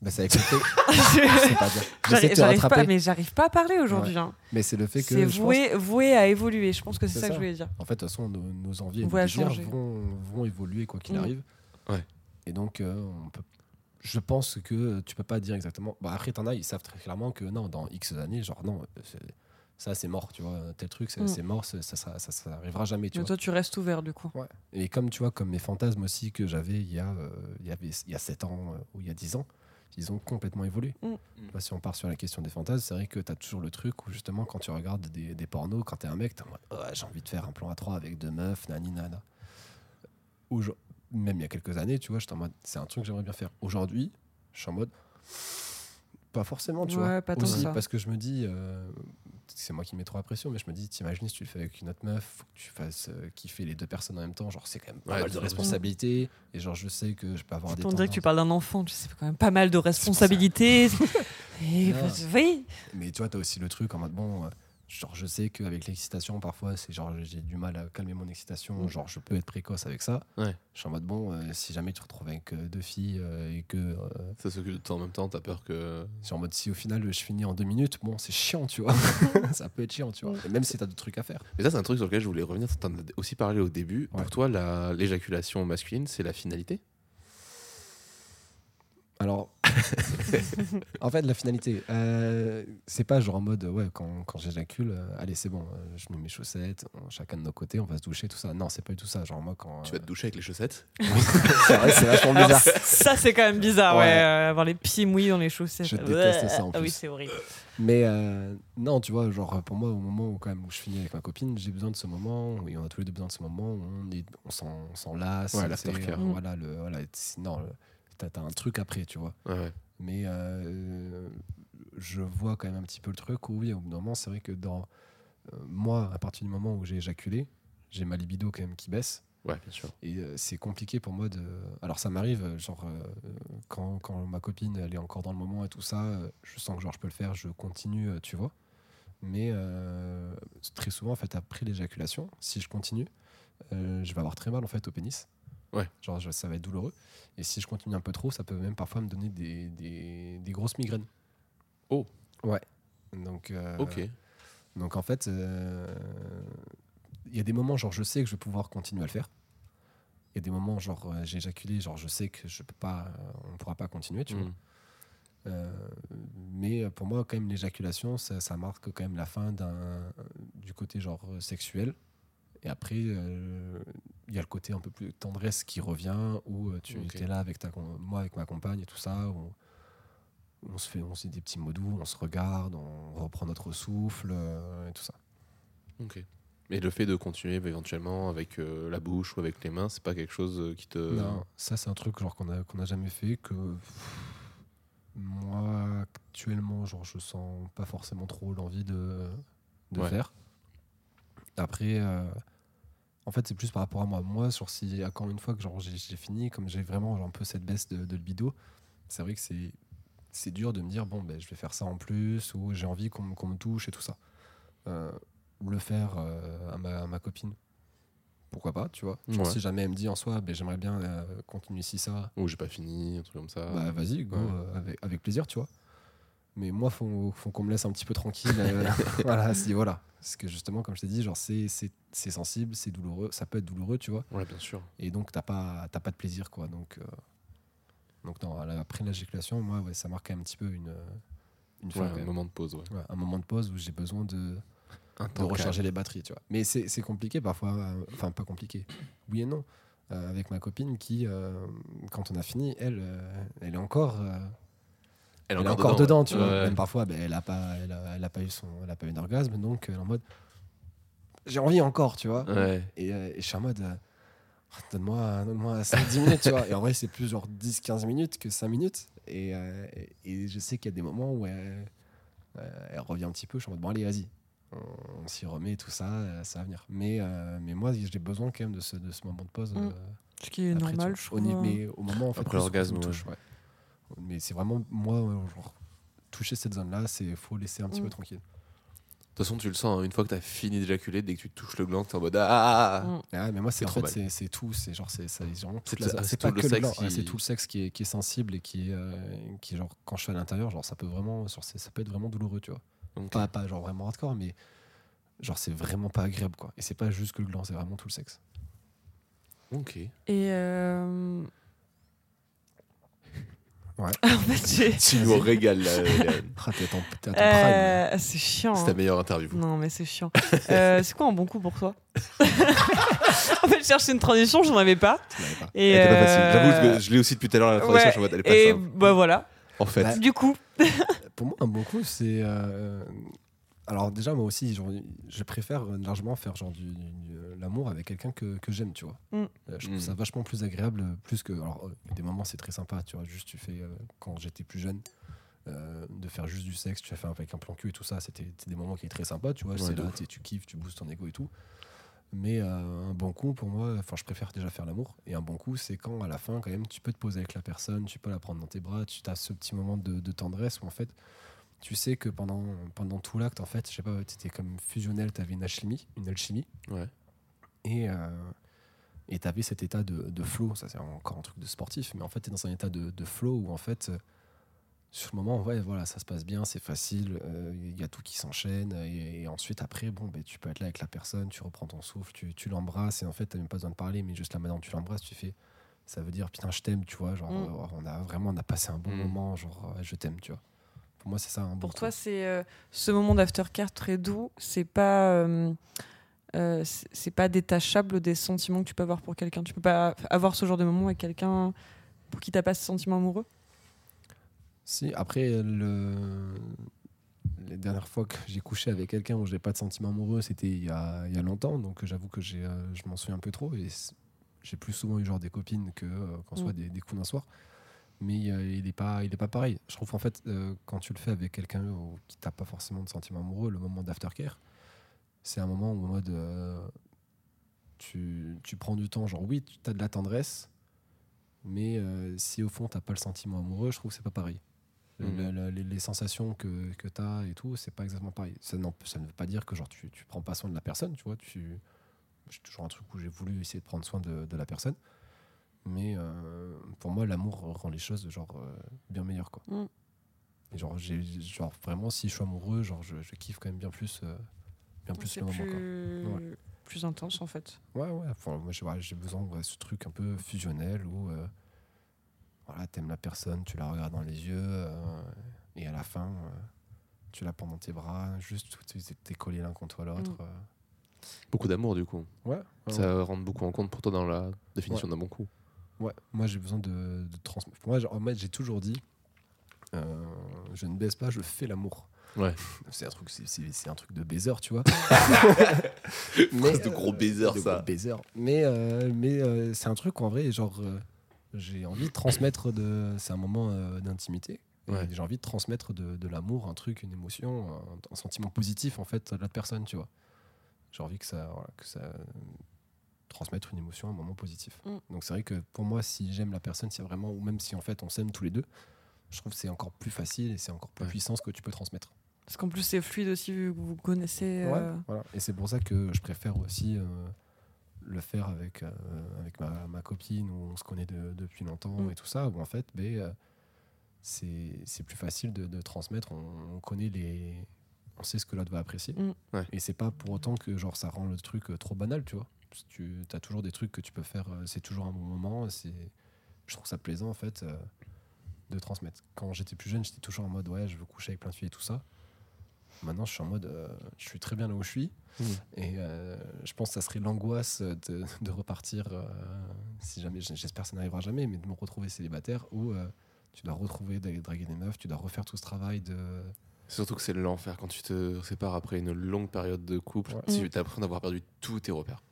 Bah, pas de te J'arrive pas, mais j'arrive pas à parler aujourd'hui. hein. Mais c'est le fait que. C'est voué, voué à évoluer. Je pense que c'est ça, que ça. je voulais dire. En fait, de toute façon, nos, nos envies et nos désirs vont, vont évoluer quoi qu'il Mm. arrive. Ouais. Et donc, euh, on peut, je pense que tu peux pas dire exactement. Bah, après, t'en as, ils savent très clairement que non, dans X années, genre non, c'est- ça c'est mort, tu vois. Tel truc, c'est Mm. mort, ça, ça, ça, ça arrivera jamais, tu Mais vois. toi, tu restes ouvert du coup. Ouais. Et comme tu vois, comme mes fantasmes aussi que j'avais il y a, euh, il y avait, il y a 7 ans euh, ou il y a 10 ans, ils ont complètement évolué. Mm. Si on part sur la question des fantasmes, c'est vrai que tu as toujours le truc où justement quand tu regardes des, des pornos, quand tu es un mec, tu en mode Ouais, j'ai envie de faire un plan à 3 avec deux meufs, nani nana. Même il y a quelques années, tu vois, j'étais en mode c'est un truc que j'aimerais bien faire. Aujourd'hui, je suis en mode pas forcément, tu Ouais, vois. pas tant que Aussi, ça. parce que je me dis, euh, c'est moi qui mets trop la pression, mais je me dis, t'imagines si tu le fais avec une autre meuf, faut que tu fasses euh, kiffer les deux personnes en même temps, genre c'est quand même pas Ouais, mal de responsabilités, et genre je sais que je peux avoir des On dirait que tu parles d'un enfant. Tu sais, c'est quand même pas mal de responsabilités. Et oui. Mais tu vois, t'as aussi le truc en mode bon, euh, Genre, je sais qu'avec l'excitation, parfois, c'est genre, j'ai du mal à calmer mon excitation. Mhm. Genre, je peux être précoce avec ça. Ouais. Je suis en mode, bon, euh, si jamais tu te retrouves avec euh, deux filles euh, et que. Ça s'occupe de toi en même temps, t'as peur que. c'est en mode, si au final, je finis en deux minutes, bon, c'est chiant, tu vois. ça peut être chiant, tu vois. Et même si t'as d'autres trucs à faire. Mais ça, c'est un truc sur lequel je voulais revenir. T'en as aussi parlé au début. Ouais. Pour toi, la- l'éjaculation masculine, c'est la finalité? Alors, en fait, la finalité, euh, c'est pas genre en mode, ouais, quand, quand j'éjacule, euh, allez, c'est bon, euh, je mets mes chaussettes, on- chacun de nos côtés, on va se doucher, tout ça. Non, c'est pas du tout ça. Genre, moi, quand. Tu vas te doucher avec les chaussettes c'est vrai, c'est vachement Alors, bizarre. ça, c'est quand même bizarre, ouais. Ouais. euh, avoir les pieds mouillés dans les chaussettes. Je déteste ça, en Ah oui, plus. c'est horrible. Mais euh, non, tu vois, genre pour moi, au moment où, quand même, où je finis avec ma copine, j'ai besoin de ce moment, et on a tous les deux besoin de ce moment où on, est, on s'en- on s'enlace. Ouais, c'est, l'aftercare. euh, Voilà, le, voilà, le- t'as, t'as un truc après, tu vois. Ouais, ouais. Mais euh, je vois quand même un petit peu le truc où, oui, au bout d'un moment, c'est vrai que dans euh, moi, à partir du moment où j'ai éjaculé, j'ai ma libido quand même qui baisse. Ouais, bien sûr. Et euh, c'est compliqué pour moi de. Alors ça m'arrive, genre, quand, quand ma copine elle est encore dans le moment et tout ça, je sens que genre, je peux le faire, je continue, tu vois. Mais très souvent, en fait, après l'éjaculation, si je continue, je vais avoir très mal en fait au pénis. Ouais. Genre, je- ça va être douloureux. Et si je continue un peu trop, ça peut même parfois me donner des, des, des grosses migraines. Oh. Ouais. Donc. euh, Ok. donc en fait, euh, il y a des moments, genre, je sais que je vais pouvoir continuer à le faire. Il y a des moments, genre, euh, j'ai éjaculé, genre, je sais que je peux pas, on pourra pas continuer, tu vois. Mm. Euh, mais pour moi, quand même, l'éjaculation, ça, ça marque quand même la fin d'un, du côté, genre, sexuel. Et après, euh, il y a le côté un peu plus tendresse qui revient, où euh, tu es là avec ta, moi, avec ma compagne et tout ça. où on, on se fait, on se dit des petits mots doux, on se regarde, on reprend notre souffle euh, et tout ça. Ok. Mais le fait de continuer éventuellement avec la bouche ou avec les mains, c'est pas quelque chose qui te. Non, ça c'est un truc genre qu'on a qu'on a jamais fait que pff, moi actuellement genre je sens pas forcément trop l'envie de de Ouais. faire. Après euh, en fait c'est plus par rapport à moi. Moi sur si encore une fois que genre j'ai fini comme j'ai vraiment genre, un peu cette baisse de, de libido, c'est vrai que c'est c'est dur de me dire bon ben je vais faire ça en plus ou j'ai envie qu'on me- touche et tout ça. Euh, le faire euh, à, ma, à ma copine pourquoi pas tu vois? Genre, Ouais. si jamais elle me dit en soi ben, j'aimerais bien euh, continuer si ça Ou j'ai pas fini, un truc comme ça. bah vas-y go ouais. avec, avec plaisir tu vois mais moi faut, faut qu'on me laisse un petit peu tranquille euh, voilà voilà parce que justement comme je t'ai dit genre c'est c'est c'est sensible c'est douloureux ça peut être douloureux tu vois Ouais, bien sûr. et donc t'as pas t'as pas de plaisir quoi donc euh, donc non après l'éjaculation moi ouais ça marque un petit peu une Ouais, un moment de pause, ouais. Ouais, un moment de pause où j'ai besoin de de recharger les batteries, tu vois. Mais c'est c'est compliqué parfois, euh, enfin pas compliqué, oui et non. Euh, avec ma copine qui, quand on a fini, elle, elle est encore, euh, Elle elle est encore dedans, tu vois. Ouais. Même parfois, ben, elle a pas, elle a, elle a pas eu son, elle a pas eu d'orgasme, donc elle est en mode, j'ai envie encore, tu vois. Ouais. Et, euh, et je suis en mode, euh, donne-moi, donne-moi 5-10 minutes, tu vois. Et en vrai, c'est plus genre 10-15 minutes que 5 minutes. Et, euh, je sais qu'il y a des moments où elle, euh, elle revient un petit peu. Je suis en mode, bon, allez, vas-y. On, s'y remet, tout ça, euh, ça va venir. Mais, euh, mais moi, j'ai besoin quand même de ce, de ce moment de pause. Mm. euh, Ce qui est normal, je Au trouve. ni- mais au moment, en fait, Après l'orgasme, ouais. Mais c'est vraiment, moi, genre, toucher cette zone-là, c'est faut laisser un petit Mm. peu tranquille. De toute façon, tu le sens, hein, une fois que t'as fini d'éjaculer, dès que tu touches le gland, t'es en mode Ah Mm. Ah, mais moi, c'est en fait, tout. C'est genre, c'est pas tout le que le sexe gland, ouais, qui- c'est tout le sexe qui est, qui est sensible et qui, est, euh, qui est genre, quand je suis à l'intérieur, genre, ça peut vraiment, genre, ça peut être vraiment douloureux, tu vois. Pas, pas genre vraiment hardcore, mais genre, c'est vraiment pas agréable, quoi. Et c'est pas juste que le gland, c'est vraiment tout le sexe. Ok. Et. euh, Ouais. en fait. Tu nous régales là. Ah, t'es. Euh, c'est chiant. C'est hein. ta meilleure interview. Non, mais c'est chiant. Euh, c'est quoi un bon coup pour toi? En fait, je cherchais une transition, j'en avais pas. Et Elle pas euh, facile. J'avoue que je l'ai aussi depuis tout à l'heure la transition, ouais, je suis en mode, elle est pas et simple. bah voilà. En fait, Bah, Du coup, Pour moi, un bon coup, c'est. Euh, Alors, déjà, moi aussi, genre, je préfère largement faire genre du, du- euh, l'amour avec quelqu'un que, que j'aime, tu vois. Mm. Euh, je trouve Mm. ça vachement plus agréable, euh, plus que. Alors, euh, des moments, c'est très sympa, tu vois. Juste, tu fais. euh, quand j'étais plus jeune, euh, de faire juste du sexe, tu as fait avec un plan cul et tout ça, c'était des moments qui étaient très sympas, tu vois. Ouais, c'est là, tu kiffes, tu boostes ton ego et tout. Mais euh, un bon coup, pour moi, enfin, je préfère déjà faire l'amour. Et un bon coup, c'est quand, à la fin, quand même, tu peux te poser avec la personne, tu peux la prendre dans tes bras, tu as ce petit moment de, de tendresse où, en fait, tu sais que pendant, pendant tout l'acte, en fait, je sais pas, tu étais comme fusionnel, tu avais une alchimie, une alchimie. Ouais. Et euh, et tu avais cet état de, de flow. Ça, c'est encore un truc de sportif, mais en fait, tu es dans un état de, de flow où, en fait, euh, sur le moment, ouais, voilà, ça se passe bien, c'est facile, euh, il y a tout qui s'enchaîne. Et, et ensuite, après, bon, ben, tu peux être là avec la personne, tu reprends ton souffle, tu, tu l'embrasses, et en fait, tu même pas besoin de parler, mais juste là maintenant, tu l'embrasses, tu fais. Ça veut dire, putain, je t'aime, tu vois. Genre, Mm. euh, on a vraiment on a passé un bon Mm. moment, genre, euh, je t'aime, tu vois. Pour moi, c'est ça un bon Pour coup. toi, c'est euh, ce moment d'aftercare très doux, c'est pas. euh, euh, c'est pas détachable des sentiments que tu peux avoir pour quelqu'un. Tu peux pas avoir ce genre de moment avec quelqu'un pour qui t'as pas ce sentiment amoureux? Si, après, le... les dernières fois que j'ai couché avec quelqu'un où j'ai pas de sentiment amoureux, c'était il y a, il y a longtemps, donc j'avoue que j'ai, je m'en souviens un peu trop. Et j'ai plus souvent eu genre des copines que qu'en soit Mm. des, des coups d'un soir. Mais euh, il est pas, il est pas pareil. Je trouve en fait, euh, quand tu le fais avec quelqu'un qui t'a pas forcément de sentiment amoureux, le moment d'aftercare, c'est un moment où en mode euh, tu, tu prends du temps. Genre, oui, tu as de la tendresse, mais euh, si au fond t'as pas le sentiment amoureux, je trouve que c'est pas pareil. Mhm. le- le- les, les sensations que, que tu as et tout, c'est pas exactement pareil. Ça, n'en- ça ne veut pas dire que genre, tu, tu prends pas soin de la personne, tu vois. Tu, c'est toujours un truc où j'ai voulu essayer de prendre soin de, de la personne. Mais euh, pour moi, l'amour rend les choses genre euh, bien meilleures. Quoi. Et genre, j'ai, genre, vraiment, si je suis amoureux, genre, je, je kiffe quand même bien plus, euh, bien plus le moment. Quoi. plus... Ouais. plus intense en fait. Ouais, ouais. Enfin, moi, j'ai, ouais, j'ai besoin de ce truc un peu fusionnel où euh, voilà, t'aimes la personne, tu la regardes dans les yeux, euh, et à la fin, euh, tu l'as pendant tes bras, juste tu t'es- collé l'un contre l'autre. Mm. euh. Beaucoup d'amour, du coup. Ouais, ouais, Ça rentre beaucoup en compte pour toi dans la définition d'un bon coup. Ouais. Moi, j'ai besoin de, de transmettre. Moi, j'ai- en fait, j'ai toujours dit euh, je ne baisse pas, je fais l'amour. Ouais. C'est un truc, c'est, un truc de baiser, tu vois. Phrase de gros baiser, de ça. gros baiser. Mais, euh, mais euh, c'est un truc en vrai, genre, euh, j'ai envie de transmettre de. C'est un moment d'intimité. Ouais. J'ai envie de transmettre de, de l'amour, un truc, une émotion, un, un sentiment positif en fait à la personne, tu vois. J'ai envie que ça, voilà, que ça transmettre une émotion, un moment positif. Mm. Donc c'est vrai que pour moi, si j'aime la personne, si vraiment, ou même si en fait on s'aime tous les deux, je trouve que c'est encore plus facile et c'est encore plus Ouais. puissant ce que tu peux transmettre. Parce qu'en plus, c'est fluide aussi, vu que vous connaissez. Ouais, euh, voilà. Et c'est pour ça que je préfère aussi euh, le faire avec, euh, avec ma, ma copine où on se connaît de- depuis longtemps Mm. et tout ça, où en fait, ben, c'est c'est plus facile de, de transmettre. On, on connaît les. On sait ce que l'autre va apprécier. Mm. Ouais. Et c'est pas pour autant que genre, ça rend le truc trop banal, tu vois. Tu as toujours des trucs que tu peux faire, euh, c'est toujours un bon moment. c'est Je trouve ça plaisant en fait euh, de transmettre. Quand j'étais plus jeune, j'étais toujours en mode ouais, je veux coucher avec plein de filles et tout ça. Maintenant, je suis en mode, euh, je suis très bien là où je suis. Mm. Et euh, je pense que ça serait l'angoisse de, de repartir, euh, si jamais, j'espère que ça n'arrivera jamais, mais de me retrouver célibataire où euh, tu dois retrouver, d'aller draguer des meufs, tu dois refaire tout ce travail de. Surtout que c'est l'enfer quand tu te sépares après une longue période de couple. Ouais. Tu Mm. as l'impression d'avoir perdu tous tes repères.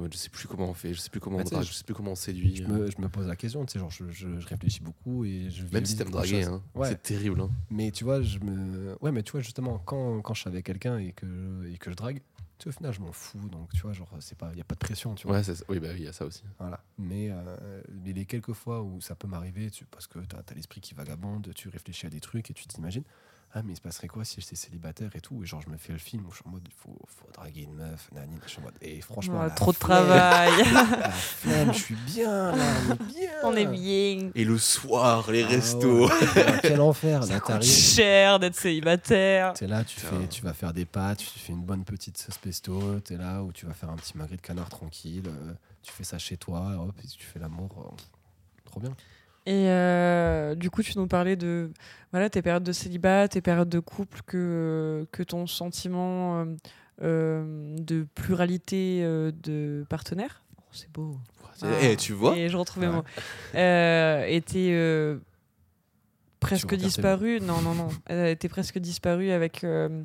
Mode, je sais plus comment on fait, je sais plus comment Bah, on drague, je- sais plus comment on séduit. Je me, je me pose la question, tu sais, genre, je, je- je réfléchis beaucoup et je. Même si t'aimes draguer, hein, Ouais. c'est terrible. Hein. Mais tu vois, je me. Ouais, mais tu vois, justement, quand, quand je suis avec quelqu'un et que, et que je drague, tu vois, au final, je m'en fous. Donc, tu vois, genre, il n'y a pas de pression, tu vois. Ouais, c'est- oui, bah oui, il y a ça aussi. Voilà. Mais, euh, mais les quelques fois où ça peut m'arriver, parce que tu as, l'esprit qui vagabonde, tu réfléchis à des trucs et tu t'imagines, ah, mais il se passerait quoi si j'étais célibataire et tout? Et genre, je me fais le film où je suis en mode, il faut, faut draguer une meuf, nani, je suis en mode, et franchement. trop de travail. la flemme, je suis bien là, on est bien. On est bien. Et le soir, les Ah restos. ouais. Quel enfer, là, Ça coûte t'arrives. cher d'être célibataire. T'es là, tu, fais, tu vas faire des pâtes, tu fais une bonne petite sauce pesto, t'es là où tu vas faire un petit magret de canard tranquille, euh, tu fais ça chez toi, hop, et tu fais l'amour. euh, trop bien. Et euh, du coup, tu nous parlais de voilà, tes périodes de célibat, tes périodes de couple, que, que ton sentiment euh, euh, de pluralité euh, de partenaires, oh, c'est beau, Eh, tu vois et je retrouvais Ouais. moi, euh, était euh, presque disparu. Non, non, non, elle était presque disparue avec, euh,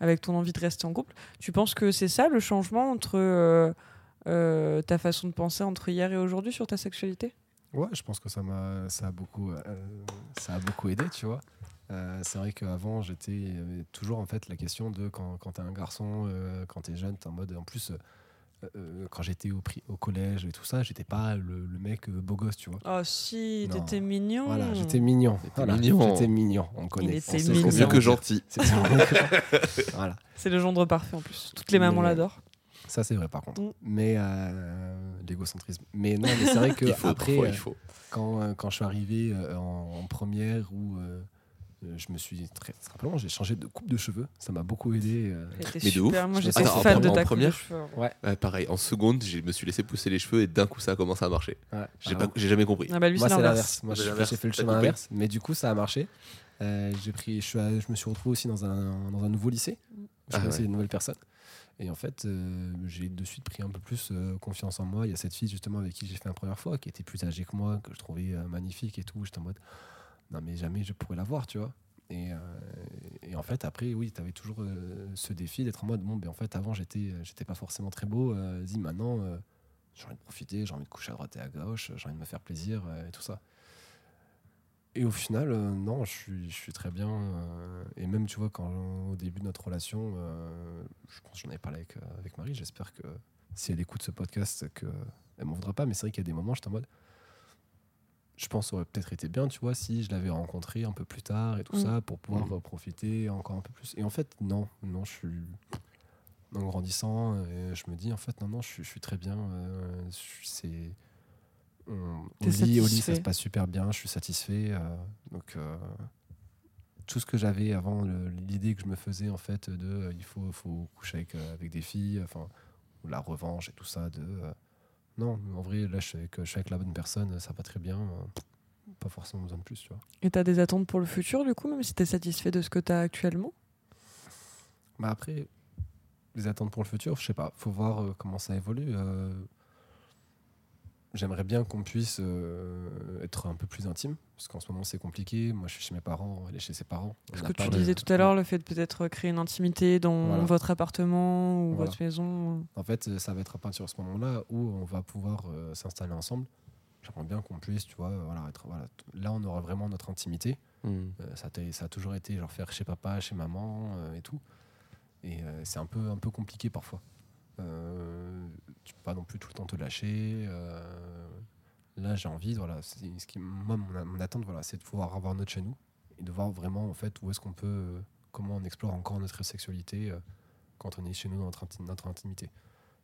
avec ton envie de rester en couple. Tu penses que c'est ça le changement entre euh, euh, ta façon de penser entre hier et aujourd'hui sur ta sexualité? Ouais, je pense que ça m'a ça a beaucoup euh, ça a beaucoup aidé, tu vois. Euh, c'est vrai qu'avant, j'étais il toujours en fait la question de quand, quand t'es un garçon, euh, quand t'es jeune, t'es en mode en plus quand j'étais au, collège et tout ça, j'étais pas le, le mec beau gosse, tu vois. Oh si, t'étais mignon. Voilà, j'étais mignon. Voilà, mignon. J'étais mignon. On connaît. était On sait ce mignon. mieux que gentil. C'est voilà. Le gendre parfait en plus. Toutes les mamans l'adorent. Ça, c'est vrai, par contre. Mm. Mais euh, l'égocentrisme. Mais non, mais c'est vrai que Il faut, après, parfois, euh, il faut. quand, euh, quand je suis arrivé euh, en, en première où euh, je me suis très simplement j'ai changé de coupe de cheveux ça m'a beaucoup aidé Mais de ouf. Moi j'étais fan de en ta coupe de première cheveux. Ouais, pareil, en seconde, je me suis laissé pousser les cheveux et d'un coup, ça a commencé à marcher. Ouais. J'ai jamais compris. Ah bah lui moi c'est l'inverse. moi C'est j'ai fait le chemin inverse mais du coup ça a marché Euh, j'ai pris je, suis à- je me suis retrouvé aussi dans un, dans un nouveau lycée je Ah connaissais ouais. des nouvelles personnes et en fait euh, j'ai de suite pris un peu plus euh, confiance en moi. Il y a cette fille justement avec qui j'ai fait la première fois qui était plus âgée que moi que je trouvais euh, magnifique et tout. J'étais en mode non mais jamais je pourrais la voir tu vois. Et, et en fait après oui tu avais toujours ce défi d'être en mode bon ben en fait avant j'étais j'étais pas forcément très beau. Dis maintenant j'ai envie de profiter j'ai envie de coucher à droite et à gauche j'ai envie de me faire plaisir et tout ça et au final, euh, non, je suis, je suis très bien. euh, et même, tu vois, quand au début de notre relation, euh, je pense que j'en avais parlé avec, euh, avec Marie. J'espère que si elle écoute ce podcast, que elle m'en voudra pas. Mais c'est vrai qu'il y a des moments, j'étais en mode. Je pense que ça aurait peut-être été bien, tu vois, si je l'avais rencontré un peu plus tard et tout Mm. ça, pour pouvoir Mm. profiter encore un peu plus. Et en fait, non, non, je suis. En grandissant, je me dis, en fait, non, non, je suis, je suis très bien. euh, c'est. On, au T'es lit, au lit, ça se passe super bien, je suis satisfait. euh, donc, euh, tout ce que j'avais avant, l'idée que je me faisais, en fait, de euh, il faut, faut coucher avec, euh, avec des filles, enfin, ou la revanche et tout ça, de. euh, non, en vrai, là, je suis, avec, je suis avec la bonne personne, ça va très bien. pas forcément besoin de plus, tu vois. Et t'as des attentes pour le futur du coup, même si t'es satisfait de ce que t'as actuellement? Bah après, les attentes pour le futur, je sais pas, faut voir comment ça évolue. Euh. J'aimerais bien qu'on puisse euh, être un peu plus intime, parce qu'en ce moment c'est compliqué. Moi je suis chez mes parents, elle est chez ses parents. Ce que tu de- disais tout à l'heure, le fait de peut-être créer une intimité dans Voilà. votre appartement ou Voilà. votre maison. En fait, euh, ça va être à partir de ce moment-là où on va pouvoir euh, s'installer ensemble. J'aimerais bien qu'on puisse, tu vois, voilà, être, voilà, t- là on aura vraiment notre intimité. Hmm. Euh, ça, a ça a toujours été genre faire chez papa, chez maman euh, et tout. Et euh, c'est un peu, un peu compliqué parfois. Euh, tu peux pas non plus tout le temps te lâcher. euh, là, j'ai envie, voilà, ce qui, moi, mon, mon attente, voilà, c'est de pouvoir avoir notre chez nous et de voir vraiment en fait où est-ce qu'on peut, euh, comment on explore encore notre sexualité euh, quand on est chez nous dans notre, inti- notre intimité.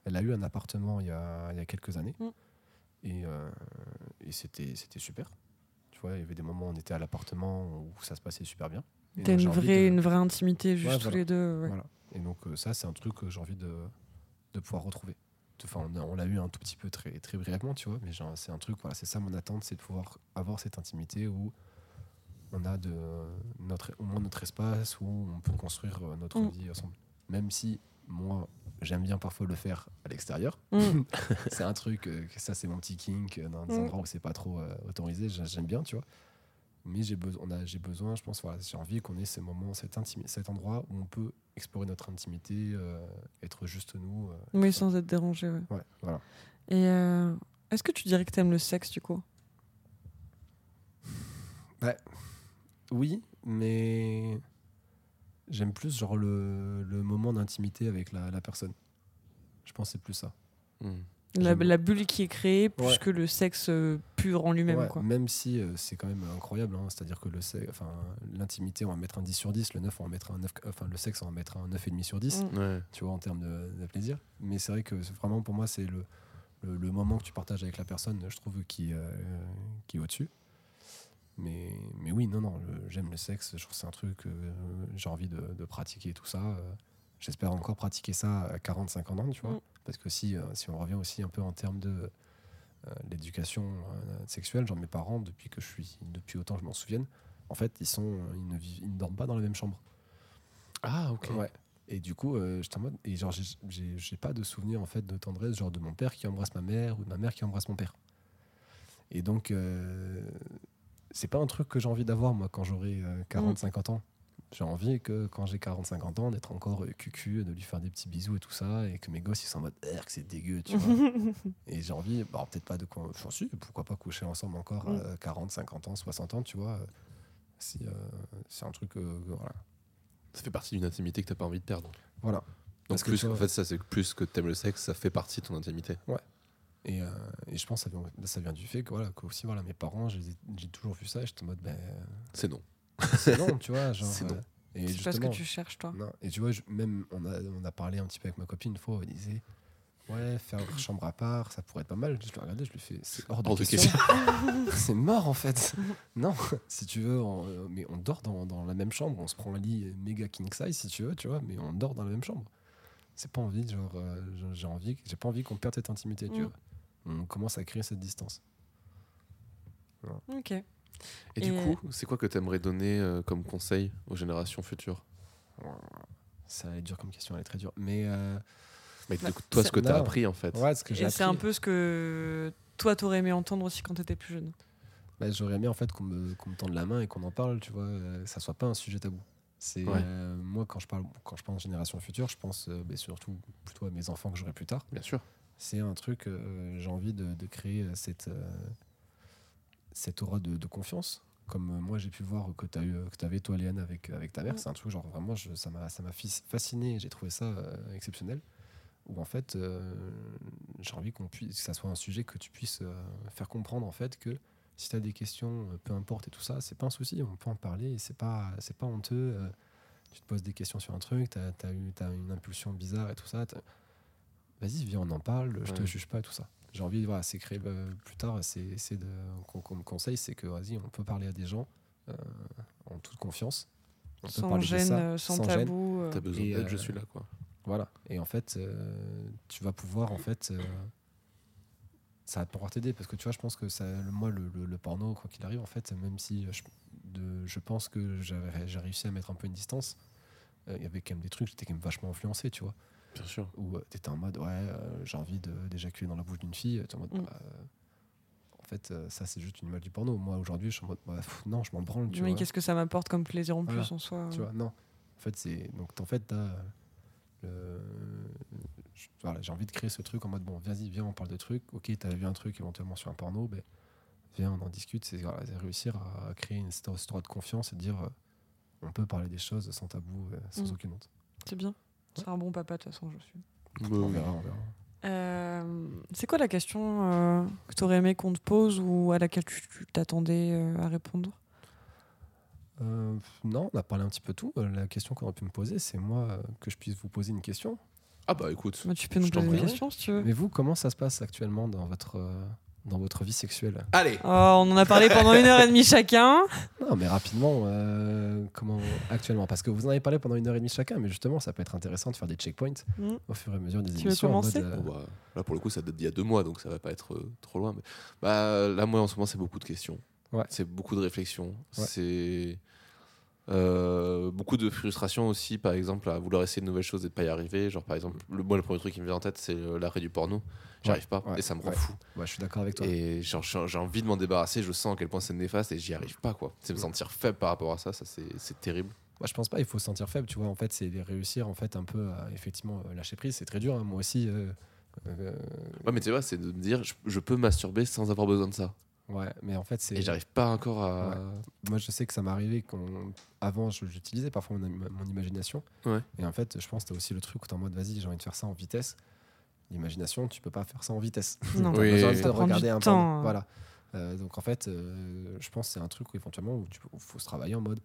Elle a eu un appartement il y a, il y a quelques années Mm. et, et c'était, super. Tu vois, il y avait des moments où on était à l'appartement où ça se passait super bien. T'as une vraie, de- une vraie intimité juste Ouais, tous voilà. les deux. ouais. Voilà. Et donc ça, c'est un truc que j'ai envie de, de pouvoir retrouver. Enfin, on, l'a eu un tout petit peu très, très brièvement, tu vois, mais c'est un truc, voilà, c'est ça mon attente, c'est de pouvoir avoir cette intimité où on a de notre, au moins notre espace, où on peut construire euh, notre Mm. vie ensemble. Même si moi, j'aime bien parfois le faire à l'extérieur. Mm. c'est un truc, euh, ça c'est mon petit kink, euh, dans des Mm. endroits où c'est pas trop euh, autorisé, j'a- j'aime bien, tu vois. Mais j'ai besoin, on a- j'ai besoin, je pense, voilà, j'ai envie qu'on ait ces moments, cet, cet endroit où on peut explorer notre intimité, euh, être juste nous. euh, Oui, ça. sans être dérangé. ouais. Ouais, voilà. Et euh, est-ce que tu dirais que t'aimes le sexe du coup? Oui, mais j'aime plus genre le, le moment d'intimité avec la, la personne. Je pense que c'est plus ça. Hmm. La, bulle qui est créée plus Ouais. que le sexe euh, pur en lui-même. Ouais, quoi. même si euh, c'est quand même incroyable, hein, c'est-à-dire que le sexe, enfin, l'intimité, on va mettre un 10 sur 10, le 9, on va mettre un 9, enfin, le sexe, on va mettre un 9,5 sur 10. Mm. Ouais. tu vois, en termes de, de plaisir. Mais c'est vrai que vraiment pour moi, c'est le, le, le moment que tu partages avec la personne, je trouve, qui, euh, qui est au-dessus. Mais, mais oui, non, non, j'aime le sexe, je trouve que c'est un truc, euh, j'ai envie de, de pratiquer tout ça. Euh, J'espère encore pratiquer ça à 40-50 ans, tu vois. Mm. Parce que si, euh, si on revient aussi un peu en termes de euh, l'éducation euh, sexuelle, genre mes parents, depuis que je suis, depuis autant que je m'en souvienne, en fait, ils, sont, ils, ne vivent, ils ne dorment pas dans la même chambre. Ah, ok. Ouais. Et du coup, euh, j'étais en mode. Et genre, j'ai- pas de souvenir en fait de tendresse, genre de mon père qui embrasse ma mère ou de ma mère qui embrasse mon père. Et donc, euh, c'est pas un truc que j'ai envie d'avoir moi quand j'aurai euh, 40-50 ans. J'ai envie que quand j'ai 40-50 ans, d'être encore euh, cucu, de lui faire des petits bisous et tout ça, et que mes gosses ils sont en mode Eh, que c'est dégueu, tu vois. et j'ai envie, bon, peut-être pas de quoi. Enfin, si, pourquoi pas coucher ensemble encore Mm. à 40, 50 ans, 60 ans, tu vois. euh, Si, euh, c'est un truc, euh, que, voilà. Ça fait partie d'une intimité que t'as pas envie de perdre. Voilà. Parce que plus, toi- en fait, ça, c'est que plus que t'aimes le sexe, ça fait partie de ton intimité. Et, euh, et je pense que ça vient, ça vient du fait que, voilà, que aussi, voilà, mes parents, j'ai toujours vu ça et j'étais en mode, ben, C'est non. C'est non, tu vois. Genre, C'est non. euh, et C'est pas ce que tu cherches, toi. non. Et tu vois, je- même, on a, on a parlé un petit peu avec ma copine une fois, elle disait, ouais, faire chambre à part, ça pourrait être pas mal. Je l'ai regardé, je lui fais, c'est hors de, Hors question. c'est mort en fait. non, si tu veux, on- euh, mais on dort dans, dans la même chambre, on se prend un lit méga king size si tu veux, tu vois, mais on dort dans la même chambre. C'est pas envie, genre, euh, j'ai- j'ai envie, j'ai pas envie qu'on perde cette intimité, tu Mm. vois. On commence à créer cette distance. Ok. Et, du coup, c'est quoi que t'aimerais donner euh, comme conseil aux générations futures? Ça va être dur comme question, elle est très dure. Mais euh, Mais Bah, toi, ce que t'as non. appris, en fait. ouais, ce que j'ai Et c'est un peu ce que toi, t'aurais aimé entendre aussi quand t'étais plus jeune. bah, j'aurais aimé en fait qu'on me, qu'on me tende la main et qu'on en parle, tu vois, euh, ça soit pas un sujet tabou. C'est Ouais. euh, moi quand je parle quand je pense génération future, je pense euh, bah, surtout plutôt à mes enfants que j'aurai plus tard. Bien sûr. c'est un truc, euh, j'ai envie de, de créer cette, euh, cette aura de, de confiance. Comme euh, moi j'ai pu voir que tu avais toi Léane avec, avec ta mère, c'est un truc genre vraiment, je- ça m'a fasciné, j'ai trouvé ça euh, exceptionnel. Où en fait, euh, j'ai envie qu'on puisse, que ça soit un sujet que tu puisses euh, faire comprendre en fait que si tu as des questions, euh, peu importe et tout ça, c'est pas un souci, on peut en parler c'est pas, c'est pas honteux. euh, tu te poses des questions sur un truc, tu as, une impulsion bizarre et tout ça. Vas-y, viens, on en parle, je te juge pas et tout ça. J'ai envie, voilà, c'est créer euh, plus tard, c'est qu'on me conseille, c'est que vas-y, on peut parler à des gens euh, en toute confiance. On peut Sans parler de gêne, ça, euh, sans, sans gêne. tabou. T'as besoin d'aide, je suis là, quoi. Voilà. Et en fait, euh, tu vas pouvoir, en fait, euh, ça va pouvoir t'aider parce que tu vois, je pense que ça, le- moi, le, le- le porno, quoi qu'il arrive, en fait, même si je, de- je pense que j'avais- j'ai réussi à mettre un peu une distance, euh, il y avait quand même des trucs, j'étais quand même vachement influencé, tu vois. Bien sûr. Où tu étais en mode, ouais, euh, j'ai envie de- d'éjaculer dans la bouche d'une fille. t'es en mode, Mm. bah, euh, en fait, euh, ça, c'est juste une image du porno. Moi, aujourd'hui, je suis en mode, bah, pff, non, je m'en branle, tu Oui, qu'est-ce que ça m'apporte comme plaisir en plus en soi Tu vois, non. En fait, c'est. Donc, en fait, t'as. le- je- Voilà, j'ai envie de créer ce truc en mode bon, vas-y, viens, on parle de trucs. Ok, t'as vu un truc éventuellement sur un porno, ben, viens, on en discute. C'est voilà, réussir à créer une histoire de confiance et de dire euh, on peut parler des choses sans tabou, euh, sans Mm. aucune honte. C'est bien. C'est un bon papa, de toute façon, je suis. On verra, on verra. Euh, c'est quoi la question euh, que tu aurais aimé qu'on te pose ou à laquelle tu tu t'attendais euh, à répondre? Euh, non, on a parlé un petit peu tout. La question qu'on aurait pu me poser, c'est moi que je puisse vous poser une question. Ah bah écoute, Bah, Tu peux nous poser une question si tu veux. Mais vous, comment ça se passe actuellement dans votre, euh, dans votre vie sexuelle allez Oh, on en a parlé pendant une heure et demie chacun. Non, mais rapidement, euh, comment actuellement Parce que vous en avez parlé pendant une heure et demie chacun, mais justement, ça peut être intéressant de faire des checkpoints Mm. au fur et à mesure des Tu veux émissions. en commencer mode, euh, Bon, bah, Là pour le coup ça date d'il y a deux mois donc ça va pas être euh, trop loin. Mais... Bah, là moi en ce moment c'est beaucoup de questions. Ouais. C'est beaucoup de réflexions. Ouais. C'est euh, beaucoup de frustration aussi par exemple à vouloir essayer de nouvelles choses et de pas y arriver. Genre par exemple le, moi le premier truc qui me vient en tête c'est euh, l'arrêt du porno. J'y arrive pas ouais, et ça me rend ouais. fou. ouais, je suis d'accord avec toi. Et j'ai envie de m'en débarrasser, je sens à quel point c'est néfaste et j'y arrive pas quoi. C'est me sentir faible par rapport à ça, ça c'est terrible. Moi, je pense pas, il faut se sentir faible, tu vois. En fait, c'est réussir en fait un peu à effectivement euh, lâcher prise. C'est très dur, hein. moi aussi. euh, euh, Ouais mais tu vois c'est de me dire je, je peux masturber sans avoir besoin de ça. Ouais, mais en fait, c'est. Et j'arrive pas encore à... Ouais. Moi, je sais que ça m'est arrivé quand. Avant, je- j'utilisais parfois mon, im- mon imagination. Ouais. Et en fait, je pense que t'as aussi le truc où t'es en mode, vas-y, j'ai envie de faire ça en vitesse. L'imagination, tu peux pas faire ça en vitesse. Non, Oui, besoin de prend du regarder un peu. temps. Voilà. Euh, donc en fait, euh, je pense que c'est un truc où éventuellement où tu- où faut se travailler en mode,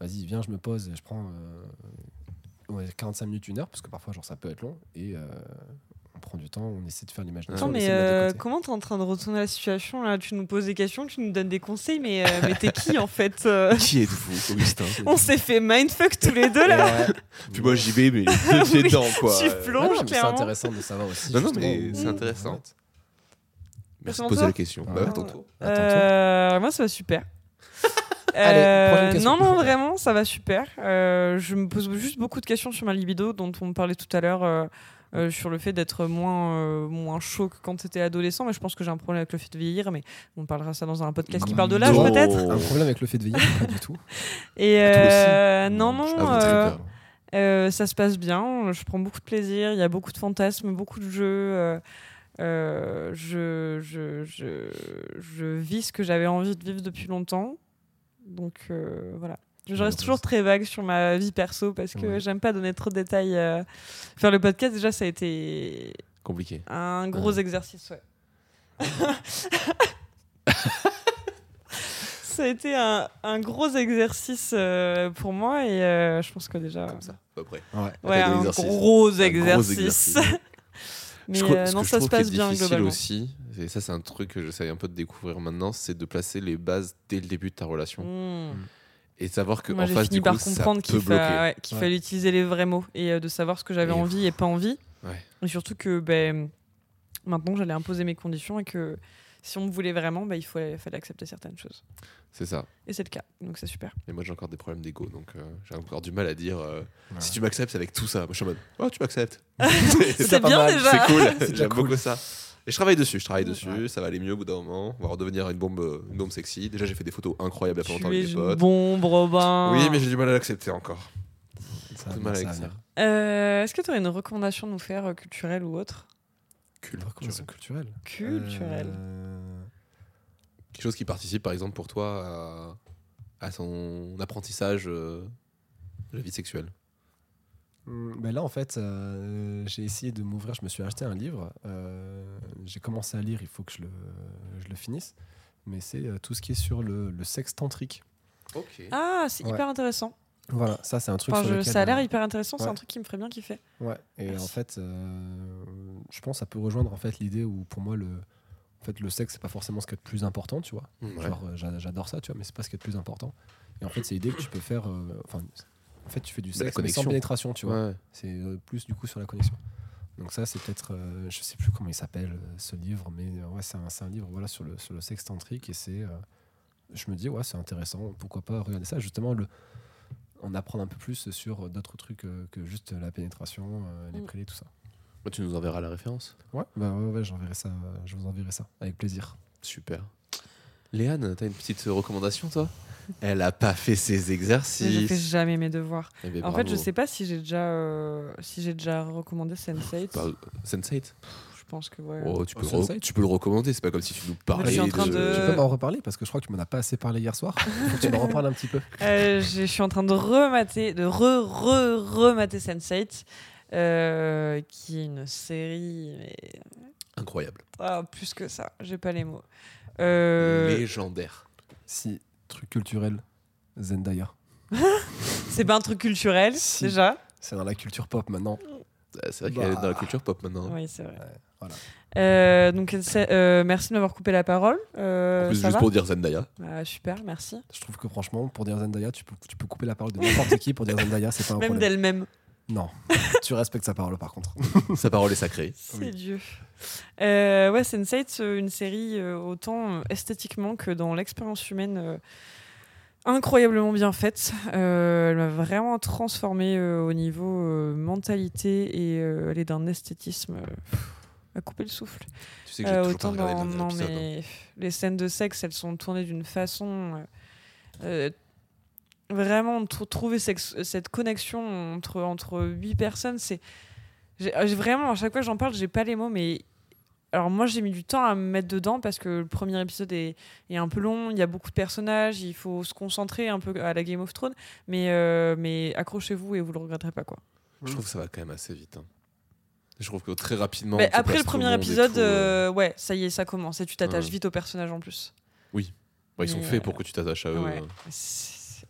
vas-y, viens, je me pose, je prends euh, ouais, 45 minutes, une heure, parce que parfois, genre, ça peut être long, et euh, on prend du temps, on essaie de faire l'imagination. Attends, on mais euh, comment t'es en train de retourner la situation là? Tu nous poses des questions, tu nous donnes des conseils, mais, euh, mais t'es qui en fait euh? Qui êtes-vous Augustin? On s'est fait mindfuck tous les deux là. Ouais. Puis moi j'y vais mais les Oui, dedans quoi. tu plonges. Non, c'est intéressant de savoir aussi. Non, non, mais c'est intéressant. Merci de poser la question. Ah, Bah, ton tour. À ton Euh, moi, ça va super. Allez, Euh, non, non, vraiment, ça va super. Euh, je me pose juste beaucoup de questions sur ma libido, dont on parlait tout à l'heure, euh, sur le fait d'être moins, euh, moins chaud que quand t'étais adolescent. Mais je pense que j'ai un problème avec le fait de vieillir, mais on parlera ça dans un podcast qui parle de l'âge Oh. peut-être. Un problème avec le fait de veiller Pas du tout. Et euh, non, Non, ça se passe bien. Je prends beaucoup de plaisir. Il y a beaucoup de fantasmes, beaucoup de jeux. euh, je, je, je, je vis ce que j'avais envie de vivre depuis longtemps. Donc euh, voilà. Je reste toujours très vague sur ma vie perso parce que Ouais. j'aime pas donner trop de détails. euh. Faire le podcast, déjà, ça a été Compliqué. un gros Ouais. exercice, ouais. ça a été un, un gros exercice euh, pour moi et euh, je pense que déjà. Comme ça, à peu près. Ouais. Ouais, Un un exercice. gros Un gros exercice. Mais crois- euh, non, ça se passe bien difficile globalement. aussi, et ça c'est un truc que j'essaie un peu de découvrir maintenant, c'est de placer les bases dès le début de ta relation Mmh. Et de savoir que Moi, en j'ai face fini du par coup ça comprendre peut qu'il bloquer. fa- ouais, qu'il Ouais. fallait utiliser les vrais mots et euh, de savoir ce que j'avais Et- envie et pas envie. Ouais. Et surtout que ben, maintenant, j'allais imposer mes conditions et que si on me voulait vraiment, ben, il fallait, fallait accepter certaines choses. C'est ça. Et c'est le cas, donc c'est super. Et moi j'ai encore des problèmes d'ego, donc euh, j'ai encore du mal à dire euh, si tu m'acceptes c'est avec tout ça. Moi je suis en mode oh tu m'acceptes. C'est pas bien mal, déjà. C'est cool, j'aime cool. beaucoup ça. Et je travaille dessus, je travaille dessus, Ouais. ça va aller mieux au bout d'un moment. On va redevenir une bombe, une bombe sexy. Déjà j'ai fait des photos incroyables il y a pas longtemps avec des une potes. bombe, Robin. Oui mais j'ai du mal à l'accepter encore. Ça mal ça ça. venir. Euh, Est-ce que tu aurais une recommandation à nous faire, euh, culturelle ou autre? Culture. Recommandation culturelle. Culturelle. Euh, Quelque chose qui participe par exemple pour toi à, à son apprentissage euh, de la vie sexuelle. Hum, ben là, en fait, euh, j'ai essayé de m'ouvrir. Je me suis acheté un livre. euh, j'ai commencé à lire. Il faut que je le, je le finisse. Mais c'est euh, tout ce qui est sur le, le sexe tantrique. Ok. Ah, c'est Ouais. hyper intéressant. Voilà, ça, c'est un truc Enfin, sur je- lequel, ça a l'air euh, hyper intéressant, c'est un truc qui me ferait bien kiffer. Ouais, et Merci. en fait, euh, je pense que ça peut rejoindre en fait l'idée où pour moi le, en fait, le sexe c'est pas forcément ce qui est le plus important, tu vois. Ouais. Genre j'a- j'adore ça, tu vois, mais c'est pas ce qui est le plus important. Et en fait, c'est l'idée que tu peux faire, euh, enfin, en fait, tu fais du sexe mais sans pénétration, tu vois. Ouais. C'est euh, plus du coup sur la connexion. Donc ça, c'est peut-être, euh, je sais plus comment il s'appelle euh, ce livre, mais euh, ouais, c'est un, c'est un livre voilà sur le sur le sexe tantrique et c'est, euh, je me dis ouais, c'est intéressant. Pourquoi pas regarder ça justement le en apprendre un peu plus sur d'autres trucs euh, que juste la pénétration, euh, les Mm. prélés, tout ça. Bah, tu nous enverras la référence. Ouais, bah ouais, ouais, j'enverrai ça, je vous enverrai ça avec plaisir. Super. Léane, t'as une petite recommandation toi? Elle a pas fait ses Mais je fais exercices. jamais mes devoirs. Eh ben, En fait, je sais pas si j'ai déjà, euh, si j'ai déjà recommandé Sense8. Parle- Sense8 Je pense que ouais. Oh, tu, peux Oh, le re- Sense8 tu peux le recommander, c'est pas comme si tu nous parlais je suis en train de... de- Tu peux m'en reparler parce que je crois que tu m'en as pas assez parlé hier soir. Faut que tu m'en reparles un petit peu. Euh, je je suis en train de remater, de re re remater Sense8, euh, qui est une série, mais Incroyable. ah, plus que ça. J'ai pas les mots. Euh, Légendaire. Si, truc culturel, Zendaya. C'est pas un truc culturel Si. déjà. C'est dans la culture pop maintenant. C'est vrai qu'elle est Bah. dans la culture pop maintenant. Oui, c'est vrai. voilà. Euh, donc, euh, merci de m'avoir coupé la parole. Euh, En plus, ça juste va pour dire Zendaya. Ah, Super, merci. Je trouve que franchement, pour dire Zendaya, tu peux, tu peux couper la parole de n'importe qui pour dire Zendaya, c'est pas un Même problème. d'elle-même. Non, tu respectes sa parole par contre. Sa parole est sacrée. C'est Oui. Dieu. Euh, ouais, Sense8, euh, une série euh, autant euh, esthétiquement que dans l'expérience humaine euh, incroyablement bien faite. Euh, elle m'a vraiment transformée euh, au niveau euh, mentalité et euh, elle est d'un esthétisme euh, à couper le souffle. Tu sais que j'ai Euh, toujours pas autant regardé dans, non, hein. mais les scènes de sexe, elles sont tournées d'une façon. Vraiment, tr- trouver cette connexion entre, entre huit personnes, c'est. Vraiment, à chaque fois que j'en parle, j'ai pas les mots, mais. Alors, moi, j'ai mis du temps à me mettre dedans parce que le premier épisode est, est un peu long, il y a beaucoup de personnages, il faut se concentrer un peu à la Game of Thrones, mais, euh, mais accrochez-vous et vous le regretterez pas, quoi. Je trouve que ça va quand même assez vite. hein. Je trouve que très rapidement. Mais après le premier épisode, tout, euh, euh, ouais, ça y est, ça commence et tu t'attaches Ouais. vite aux personnages en plus. bon, ils sont faits euh, pour que tu t'attaches à eux. Ouais.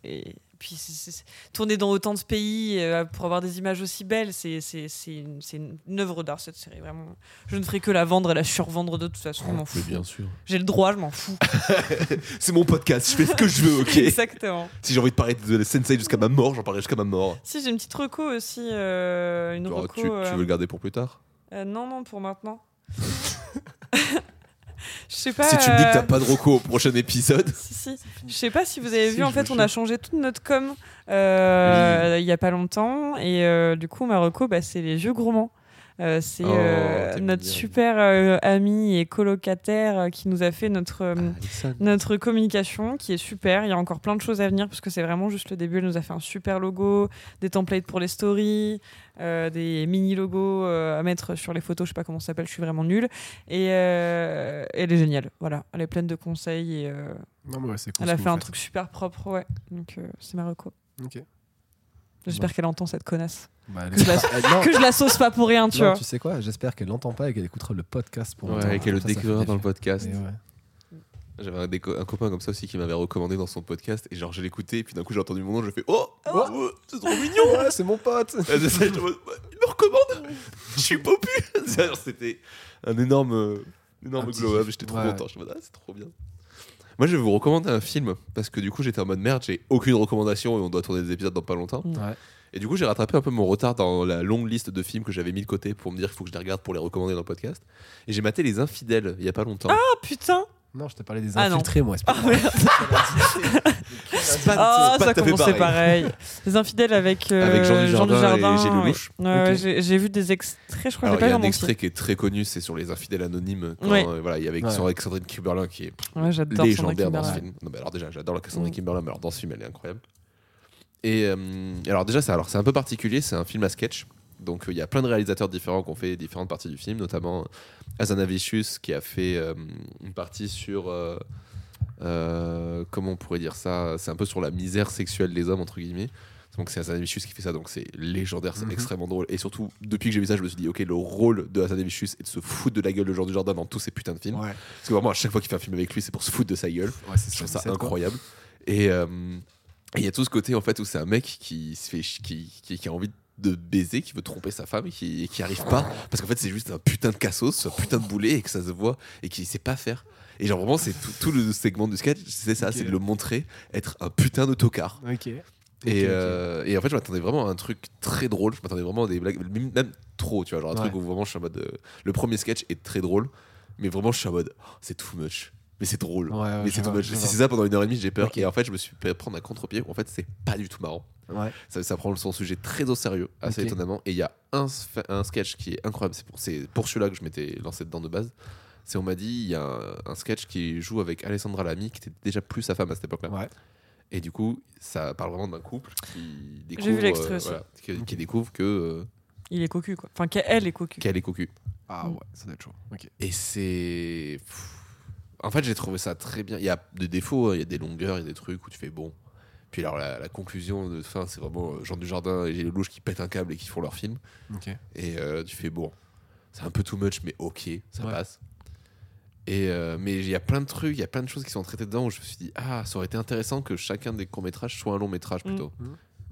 Et puis c'est- c'est- c'est- tourner dans autant de pays euh, pour avoir des images aussi belles, c'est une, œuvre d'art cette série vraiment. Je ne ferai que la vendre et la survendre de toute façon, je m'en fous. Mais bien sûr. J'ai le droit, je m'en fous. C'est mon podcast, je fais ce que je veux, ok Exactement. Si j'ai envie de parler de Sensei jusqu'à ma mort, j'en parlerai jusqu'à ma mort. Si j'ai une petite reco aussi, euh, une Alors, reco. tu, tu euh, veux le garder pour plus tard? non non pour maintenant. Je sais pas. Si tu me dis que t'as euh, pas de reco au prochain épisode. Si, si. Je sais pas si vous avez Si, vu, en fait, on a changé toute notre com euh, il y a pas longtemps. Et euh, du coup, Marocco, bah, c'est les vieux gourmands. Euh, c'est Oh, euh, notre super euh, ami et colocataire qui nous a fait notre, Alison. notre communication, qui est super. Il y a encore plein de choses à venir parce que c'est vraiment juste le début. Elle nous a fait un super logo, des templates pour les stories, euh, des mini logos euh, à mettre sur les photos. Je sais pas comment ça s'appelle, je suis vraiment nulle. Et euh, elle est géniale. Voilà, elle est pleine de conseils et Non, mais ouais, c'est cool. elle a fait vous un truc super propre. Ouais, donc c'est ma reco. Ok. J'espère Bon. qu'elle entend cette connasse. Bah, Que je la- non, Que je la sauce pas pour rien, tu non, vois. tu sais quoi J'espère qu'elle l'entend pas et qu'elle écoutera le podcast pour Ouais, et qu'elle le découvrira dans le podcast. J'avais un, déco- un copain comme ça aussi qui m'avait recommandé dans son podcast et genre je l'écoutais et puis d'un coup j'ai entendu mon nom, je fais oh, oh, c'est trop mignon. Ouais, c'est mon pote il me recommande. Je suis popu. C'était un énorme, euh, énorme Un glow up. J'étais trop Ouais, content. Je me dis, ah, c'est trop bien. Moi, je vais vous recommander un film parce que du coup, j'étais en mode merde, j'ai aucune recommandation et on doit tourner des épisodes dans pas longtemps. Ouais. Et du coup, j'ai rattrapé un peu mon retard dans la longue liste de films que j'avais mis de côté pour me dire qu'il faut que je les regarde pour les recommander dans le podcast. Et j'ai maté Les Infidèles il y a pas longtemps. Oh putain Non, je t'ai parlé des Ah, infiltrés, moi. Ah merde C'est pas- Ah, ça commençait pareil. Les infidèles avec, euh, Avec Jean Dujardin Dujardin, et Gilles. Lelouch. Ouais, ouais, Ok. j'ai- J'ai vu des extraits, je crois que Alors, j'ai il pas y vu a un extrait qui est très connu, c'est sur les infidèles anonymes. Quand, Ouais. euh, voilà, il y avait Ouais. sur Alexandrine Kimberlin qui est Ouais, légendaire dans ce film. Non, mais alors déjà, j'adore la Cassandra Mm. Kimberlin, mais alors dans ce film, elle est incroyable. Et euh, alors déjà, c'est alors c'est un peu particulier, c'est un film à sketch. Donc euh, il y a plein de réalisateurs différents qui ont fait différentes parties du film, notamment Azanavicius qui a fait euh, une partie sur euh, comment on pourrait dire ça, c'est un peu sur la misère sexuelle des hommes entre guillemets. Donc c'est Azanavicius qui fait ça, donc c'est légendaire, c'est Mhm. extrêmement drôle. Et surtout, depuis que j'ai vu ça, je me suis dit, ok, le rôle de Azanavicius est de se foutre de la gueule de Jean Dujardin dans tous ces putains de films. Ouais, Parce que vraiment, à chaque fois qu'il fait un film avec lui, c'est pour se foutre de sa gueule. ouais c'est Je trouve ça quoi. incroyable. Et euh, il y a tout ce côté en fait où c'est un mec qui se fait qui, qui, qui a envie de baiser, qui veut tromper sa femme et qui, et qui arrive pas parce qu'en fait c'est juste un putain de cassos, un putain de boulet et que ça se voit et qu'il sait pas faire. Et genre vraiment c'est tout, tout le segment du sketch, c'est ça, c'est de le montrer être un putain de tocard. Ok. Et, euh, et en fait, je m'attendais vraiment à un truc très drôle. Je m'attendais vraiment à des blagues, même, trop, tu vois. Genre un truc où vraiment je suis en mode. euh, le premier sketch est très drôle, mais vraiment je suis en mode. oh, c'est too much. Mais c'est drôle. Ouais, ouais, mais c'est je Si c'est ça pendant une heure et demie, j'ai peur. Ok. Et en fait, je me suis fait prendre un contre-pied. où En fait, c'est pas du tout marrant. Ouais. Ça, ça prend son sujet très au sérieux, assez étonnamment. Et il y a un, un sketch qui est incroyable. C'est pour, c'est pour celui-là que je m'étais lancé dedans de base. C'est on m'a dit, il y a un, un sketch qui joue avec Alessandra Lamy, qui était déjà plus sa femme à cette époque-là. Ouais. Et du coup, ça parle vraiment d'un couple qui découvre, J'ai vu euh, aussi. voilà, qui, découvre que euh, Il est cocu, quoi. Enfin, qu'elle est cocu. qu'elle est cocu. Ah ouais, ça doit être chaud. Ok. Et c'est, en fait, j'ai trouvé ça très bien. Il y a des défauts, hein, il y a des longueurs, il y a des trucs où tu fais bon. Puis alors la, la conclusion de fin, c'est vraiment euh, Jean Dujardin et Gilles Lelouch qui pètent un câble et qui font leur film. Et euh, tu fais bon, c'est un peu too much, mais ok, ça Ouais. passe. Et euh, mais il y a plein de trucs, il y a plein de choses qui sont traitées dedans où je me suis dit ah ça aurait été intéressant que chacun des courts métrages soit un long métrage Mm. plutôt.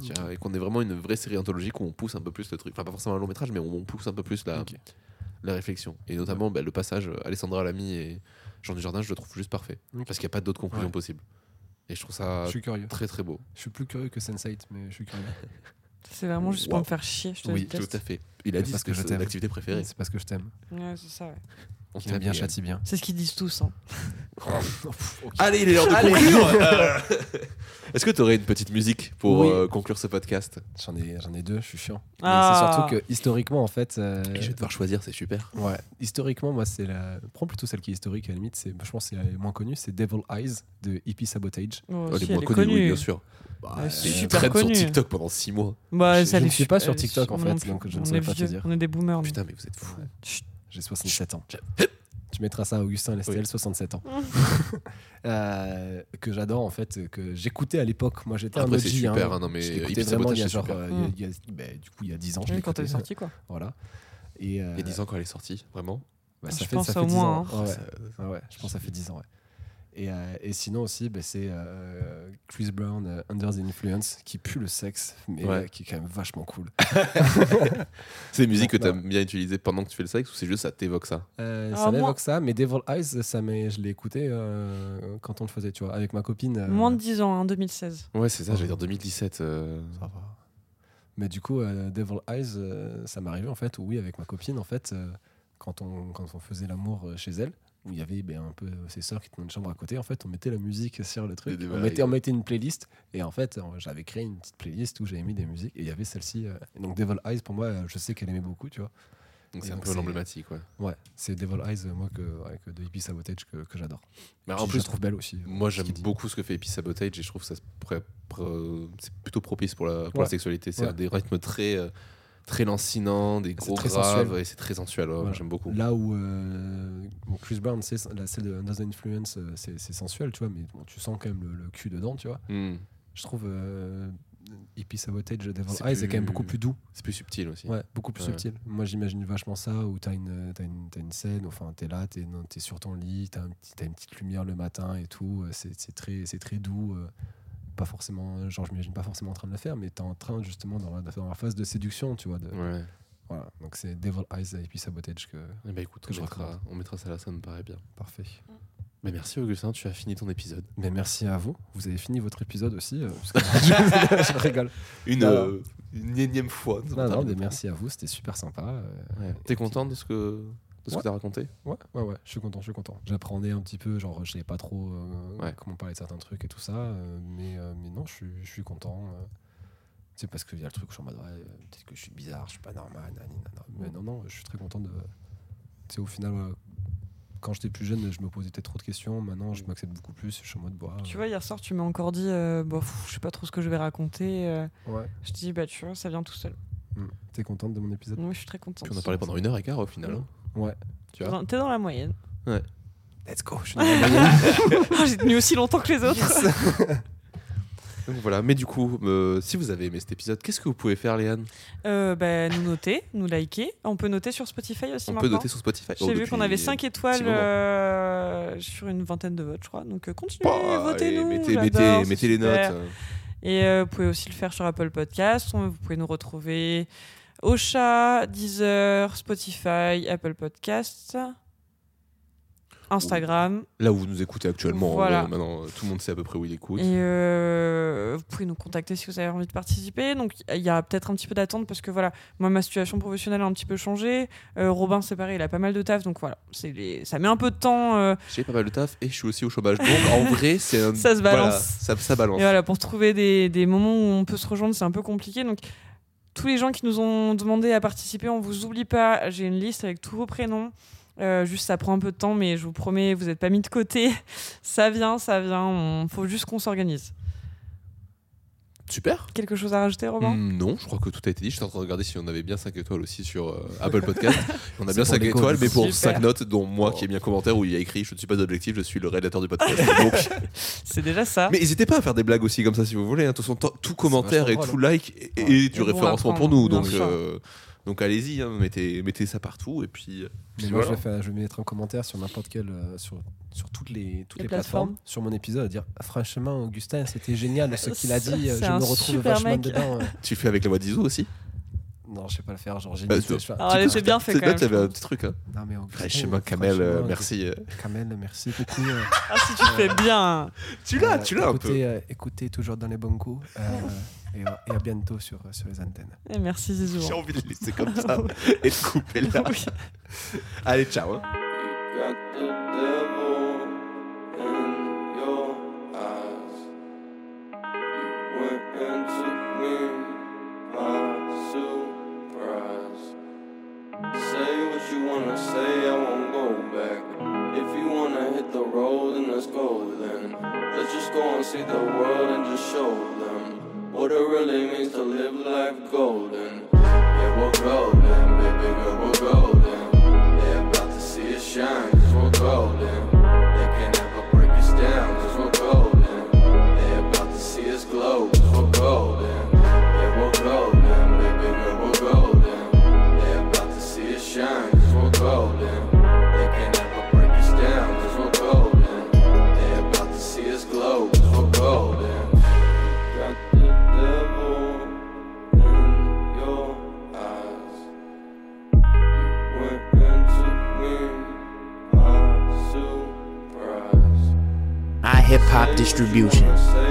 Tiens, et qu'on ait vraiment une vraie série anthologique où on pousse un peu plus le truc. Enfin, pas forcément un long métrage, mais on pousse un peu plus la. La réflexion. Et notamment, bah, le passage euh, Alessandra Lamy et Jean Dujardin, je le trouve juste parfait. Parce qu'il n'y a pas d'autres conclusions Ouais. possibles. Et je trouve ça Je suis curieux. très très beau. Je suis plus curieux que Sense8, mais je suis curieux. C'est vraiment juste pour me faire chier. Je te Oui. Tout à fait. Il a dit parce que que c'est l'activité préférée. C'est parce que je t'aime. Ouais, c'est ça, ouais. On t'aime aime bien, bien. châtie bien. C'est ce qu'ils disent tous. Hein. Allez, il est l'heure de Allez. conclure Euh, Est-ce que tu aurais une petite musique pour Oui. euh, conclure ce podcast? J'en ai, j'en ai deux, je suis chiant. Mais Ah. C'est surtout que historiquement, en fait. euh, Et je vais devoir choisir, c'est super. Ouais, historiquement, moi, c'est la. Prends plutôt celle qui est historique, à la limite. C'est, je pense que c'est la moins connue. C'est Devil Eyes de Hippie Sabotage. Oh, Oh, si, moins elle est connus, oui, connue. bien sûr. Bah, une super traîne sur. TikTok pendant 6 mois. Bah, Je- ça je les ne suis pas sur TikTok, en fait, donc je ne on saurais est pas te dire. On est des boomers. Putain, mais vous êtes fous. J'ai 67 ans. Tu mettras ça à Augustin Lestel, Oui. 67 ans. Euh, que j'adore en fait, que j'écoutais à l'époque. Moi j'étais un OG. c'est super, hein. hein, non, mais Je Hippie l'écoutais vraiment il y a genre, euh, il y a- il y a- bah, du coup il y a 10 ans. je Oui, quand elle est sortie, quoi. Voilà. Et, euh, Il y a 10 ans quand elle est sortie, vraiment. bah, Je ça fait, pense ça fait au 10 moins, ans. hein. Ouais, Ça- ouais, ouais, je pense que ça fait 10 ans. Ouais. Et, euh, et sinon aussi, bah, c'est euh, Chris Brown, euh, Under the Influence, qui pue le sexe, mais Ouais. euh, qui est quand même vachement cool. C'est des musiques que tu as bien utilisées pendant que tu fais le sexe ou c'est juste ça t'évoque ça? Euh, Ah, ça moi- m'évoque ça, mais Devil Eyes, ça je l'ai écouté euh, quand on le faisait, tu vois, avec ma copine. euh, Moins de 10 ans, hein, 2016. Ouais, c'est ça, j'allais dire 2017. euh, Ça va. Mais du coup, euh, Devil Eyes, euh, ça m'arrivait en fait, oui, avec ma copine, en fait, euh, quand, on, quand on faisait l'amour euh, chez elle, où il y avait ben, un peu ses sœurs qui tenaient une chambre à côté, en fait, on mettait la musique sur le truc, on mettait, on mettait une playlist, et en fait, j'avais créé une petite playlist où j'avais mis des musiques, et il y avait celle-ci. euh, donc Devil Eyes, pour moi, euh, je sais qu'elle aimait beaucoup, tu vois. Donc c'est un peu l'emblématique, ouais. Ouais, c'est Devil Eyes, euh, moi, que, ouais, que de Hippie Sabotage que, que j'adore. Mais Qui, en je plus, la trouve belle aussi. moi j'aime beaucoup ce que fait Epic Sabotage et je trouve que ça c'est plutôt propice pour la, pour la Ouais. sexualité. C'est Ouais. des rythmes très, euh, très lancinants, des C'est gros très graves et c'est très sensuel. Voilà. J'aime beaucoup. Là où euh, bon, Chris Brown, c'est la celle de Under the Influence, euh, c'est c'est sensuel, tu vois, mais bon, tu sens quand même le, le cul dedans, tu vois. Hmm. Je trouve euh, Hippie Sabotage de Devil C'est Eyes est quand même beaucoup plus doux. C'est plus subtil aussi. Ouais, beaucoup plus Ouais. subtil. Moi, j'imagine vachement ça où t'as une, t'as une, t'as une scène, enfin, t'es là, t'es, t'es sur ton lit, t'as, un petit, t'as une petite lumière le matin et tout. euh, C'est, c'est très, c'est très doux. euh, pas forcément, genre, je m'imagine pas forcément en train de le faire, mais t'es en train justement dans la, dans la phase de séduction, tu vois. De, Ouais. Voilà. Donc, c'est Devil Eyes et puis Sabotage que. Eh ben, écoute, Que on je mettra, on mettra ça là, ça me paraît bien. Parfait. Mais merci Augustin, tu as fini ton épisode. Mais merci à vous. Vous avez fini votre épisode aussi. euh, parce que je, je rigole. Une, euh, une énième fois. Non, mais merci à vous. C'était super sympa. euh, Ouais. T'es content de ce que, de ce Ouais. que t'as raconté Ouais, ouais, ouais, je suis content, je suis content. J'apprenais un petit peu, genre, je savais pas trop euh, Ouais. comment parler de certains trucs et tout ça, euh, mais, euh, mais non, je suis, je suis content. euh. C'est parce qu'il y a le truc où je suis en mode, ouais, peut-être que je suis bizarre, je suis pas normal, mais non, non, je suis très content de. Tu sais, au final, quand j'étais plus jeune, je me posais peut-être trop de questions, maintenant, je m'accepte beaucoup plus, je suis en mode, bah. Tu vois, hier soir, tu m'as encore dit, euh, bon, pff, je sais pas trop ce que je vais raconter. euh. ouais. je te dis, bah, tu vois, ça vient tout seul. Mm. T'es contente de mon épisode? Moi, je suis très contente. Puis on a parlé pendant une heure et quart au final. hein. Ouais. Tu vois T'es dans la moyenne. Let's go, je suis dans la moyenne. Ah, J'ai tenu aussi longtemps que les autres. Donc voilà, mais du coup, euh, si vous avez aimé cet épisode, qu'est-ce que vous pouvez faire, Léane? Euh, bah, nous noter, nous liker. On peut noter sur Spotify aussi On maintenant. peut noter sur Spotify. J'ai Oh, vu qu'on avait 5 étoiles euh, sur une vingtaine de votes, je crois. Donc euh, continuez, Bah, votez-nous. et mettez, les notes. Et euh, vous pouvez aussi le faire sur Apple Podcast. Vous pouvez nous retrouver Ocha, Deezer, Spotify, Apple Podcast, Instagram. Là où vous nous écoutez actuellement, Voilà. euh, maintenant, euh, tout le monde sait à peu près où il écoute. Et euh, vous pouvez nous contacter si vous avez envie de participer. Donc il y a peut-être un petit peu d'attente parce que voilà, moi ma situation professionnelle a un petit peu changé. Euh, Robin c'est pareil, il a pas mal de taf, donc voilà, c'est les... ça met un peu de temps. J'ai pas mal de taf et je suis aussi au chômage. Donc en vrai, c'est un. Ça se balance. voilà, ça, ça balance. Et voilà, pour trouver des, des moments où on peut se rejoindre, c'est un peu compliqué. Donc, tous les gens qui nous ont demandé à participer, on vous oublie pas. J'ai une liste avec tous vos prénoms. Euh, juste, ça prend un peu de temps, mais je vous promets, vous n'êtes pas mis de côté. Ça vient, ça vient. Il faut juste qu'on s'organise. Super. Quelque chose à rajouter, Robin Hmm, non, je crois que tout a été dit. Je suis en train de regarder si on avait bien 5 étoiles aussi sur euh, Apple Podcast. on a bien pour 5 l'écho, étoiles, du mais pour Super. 5 notes, dont moi Oh. qui ai mis un commentaire où il y a écrit Je ne suis pas objectif, je suis le rédacteur du podcast. C'est déjà ça. Mais n'hésitez pas à faire des blagues aussi comme ça si vous voulez. hein. De toute façon, t- tout commentaire et tout drôle, like est, Ouais. du Et bon à référencement pour nous. bien Donc, euh, donc allez-y, hein, mettez, mettez ça partout. Et puis, euh, Mais puis moi, voilà. je, vais faire, je vais mettre un commentaire sur n'importe quel, euh, sur, sur toutes les, toutes Les les, plateformes, plateformes. sur mon épisode, à dire ah, franchement, Augustin, c'était génial ce qu'il a dit, euh, je me retrouve vachement mec. dedans. euh. Tu le fais avec la voix d'Iso aussi? Non, je sais pas le faire, genre j'ai Bah, dit, c'est- bien fait C'est quand même. tu avais je un petit truc. Hein. Non, mais Augustin, Franchement, Kamel, euh, franchement, merci. euh. Kamel, merci beaucoup. euh. Ah, si tu fais bien. Tu l'as, Euh, tu l'as un peu. écoutez, euh, écoutez toujours dans les bons coups. euh, et, et à bientôt sur, sur les antennes. Et merci Zizou. J'ai envie de le laisser comme ça et de couper là. Oui. Allez, ciao. hein. See the world and just show them what it really means to live life golden. Yeah, we're golden, hop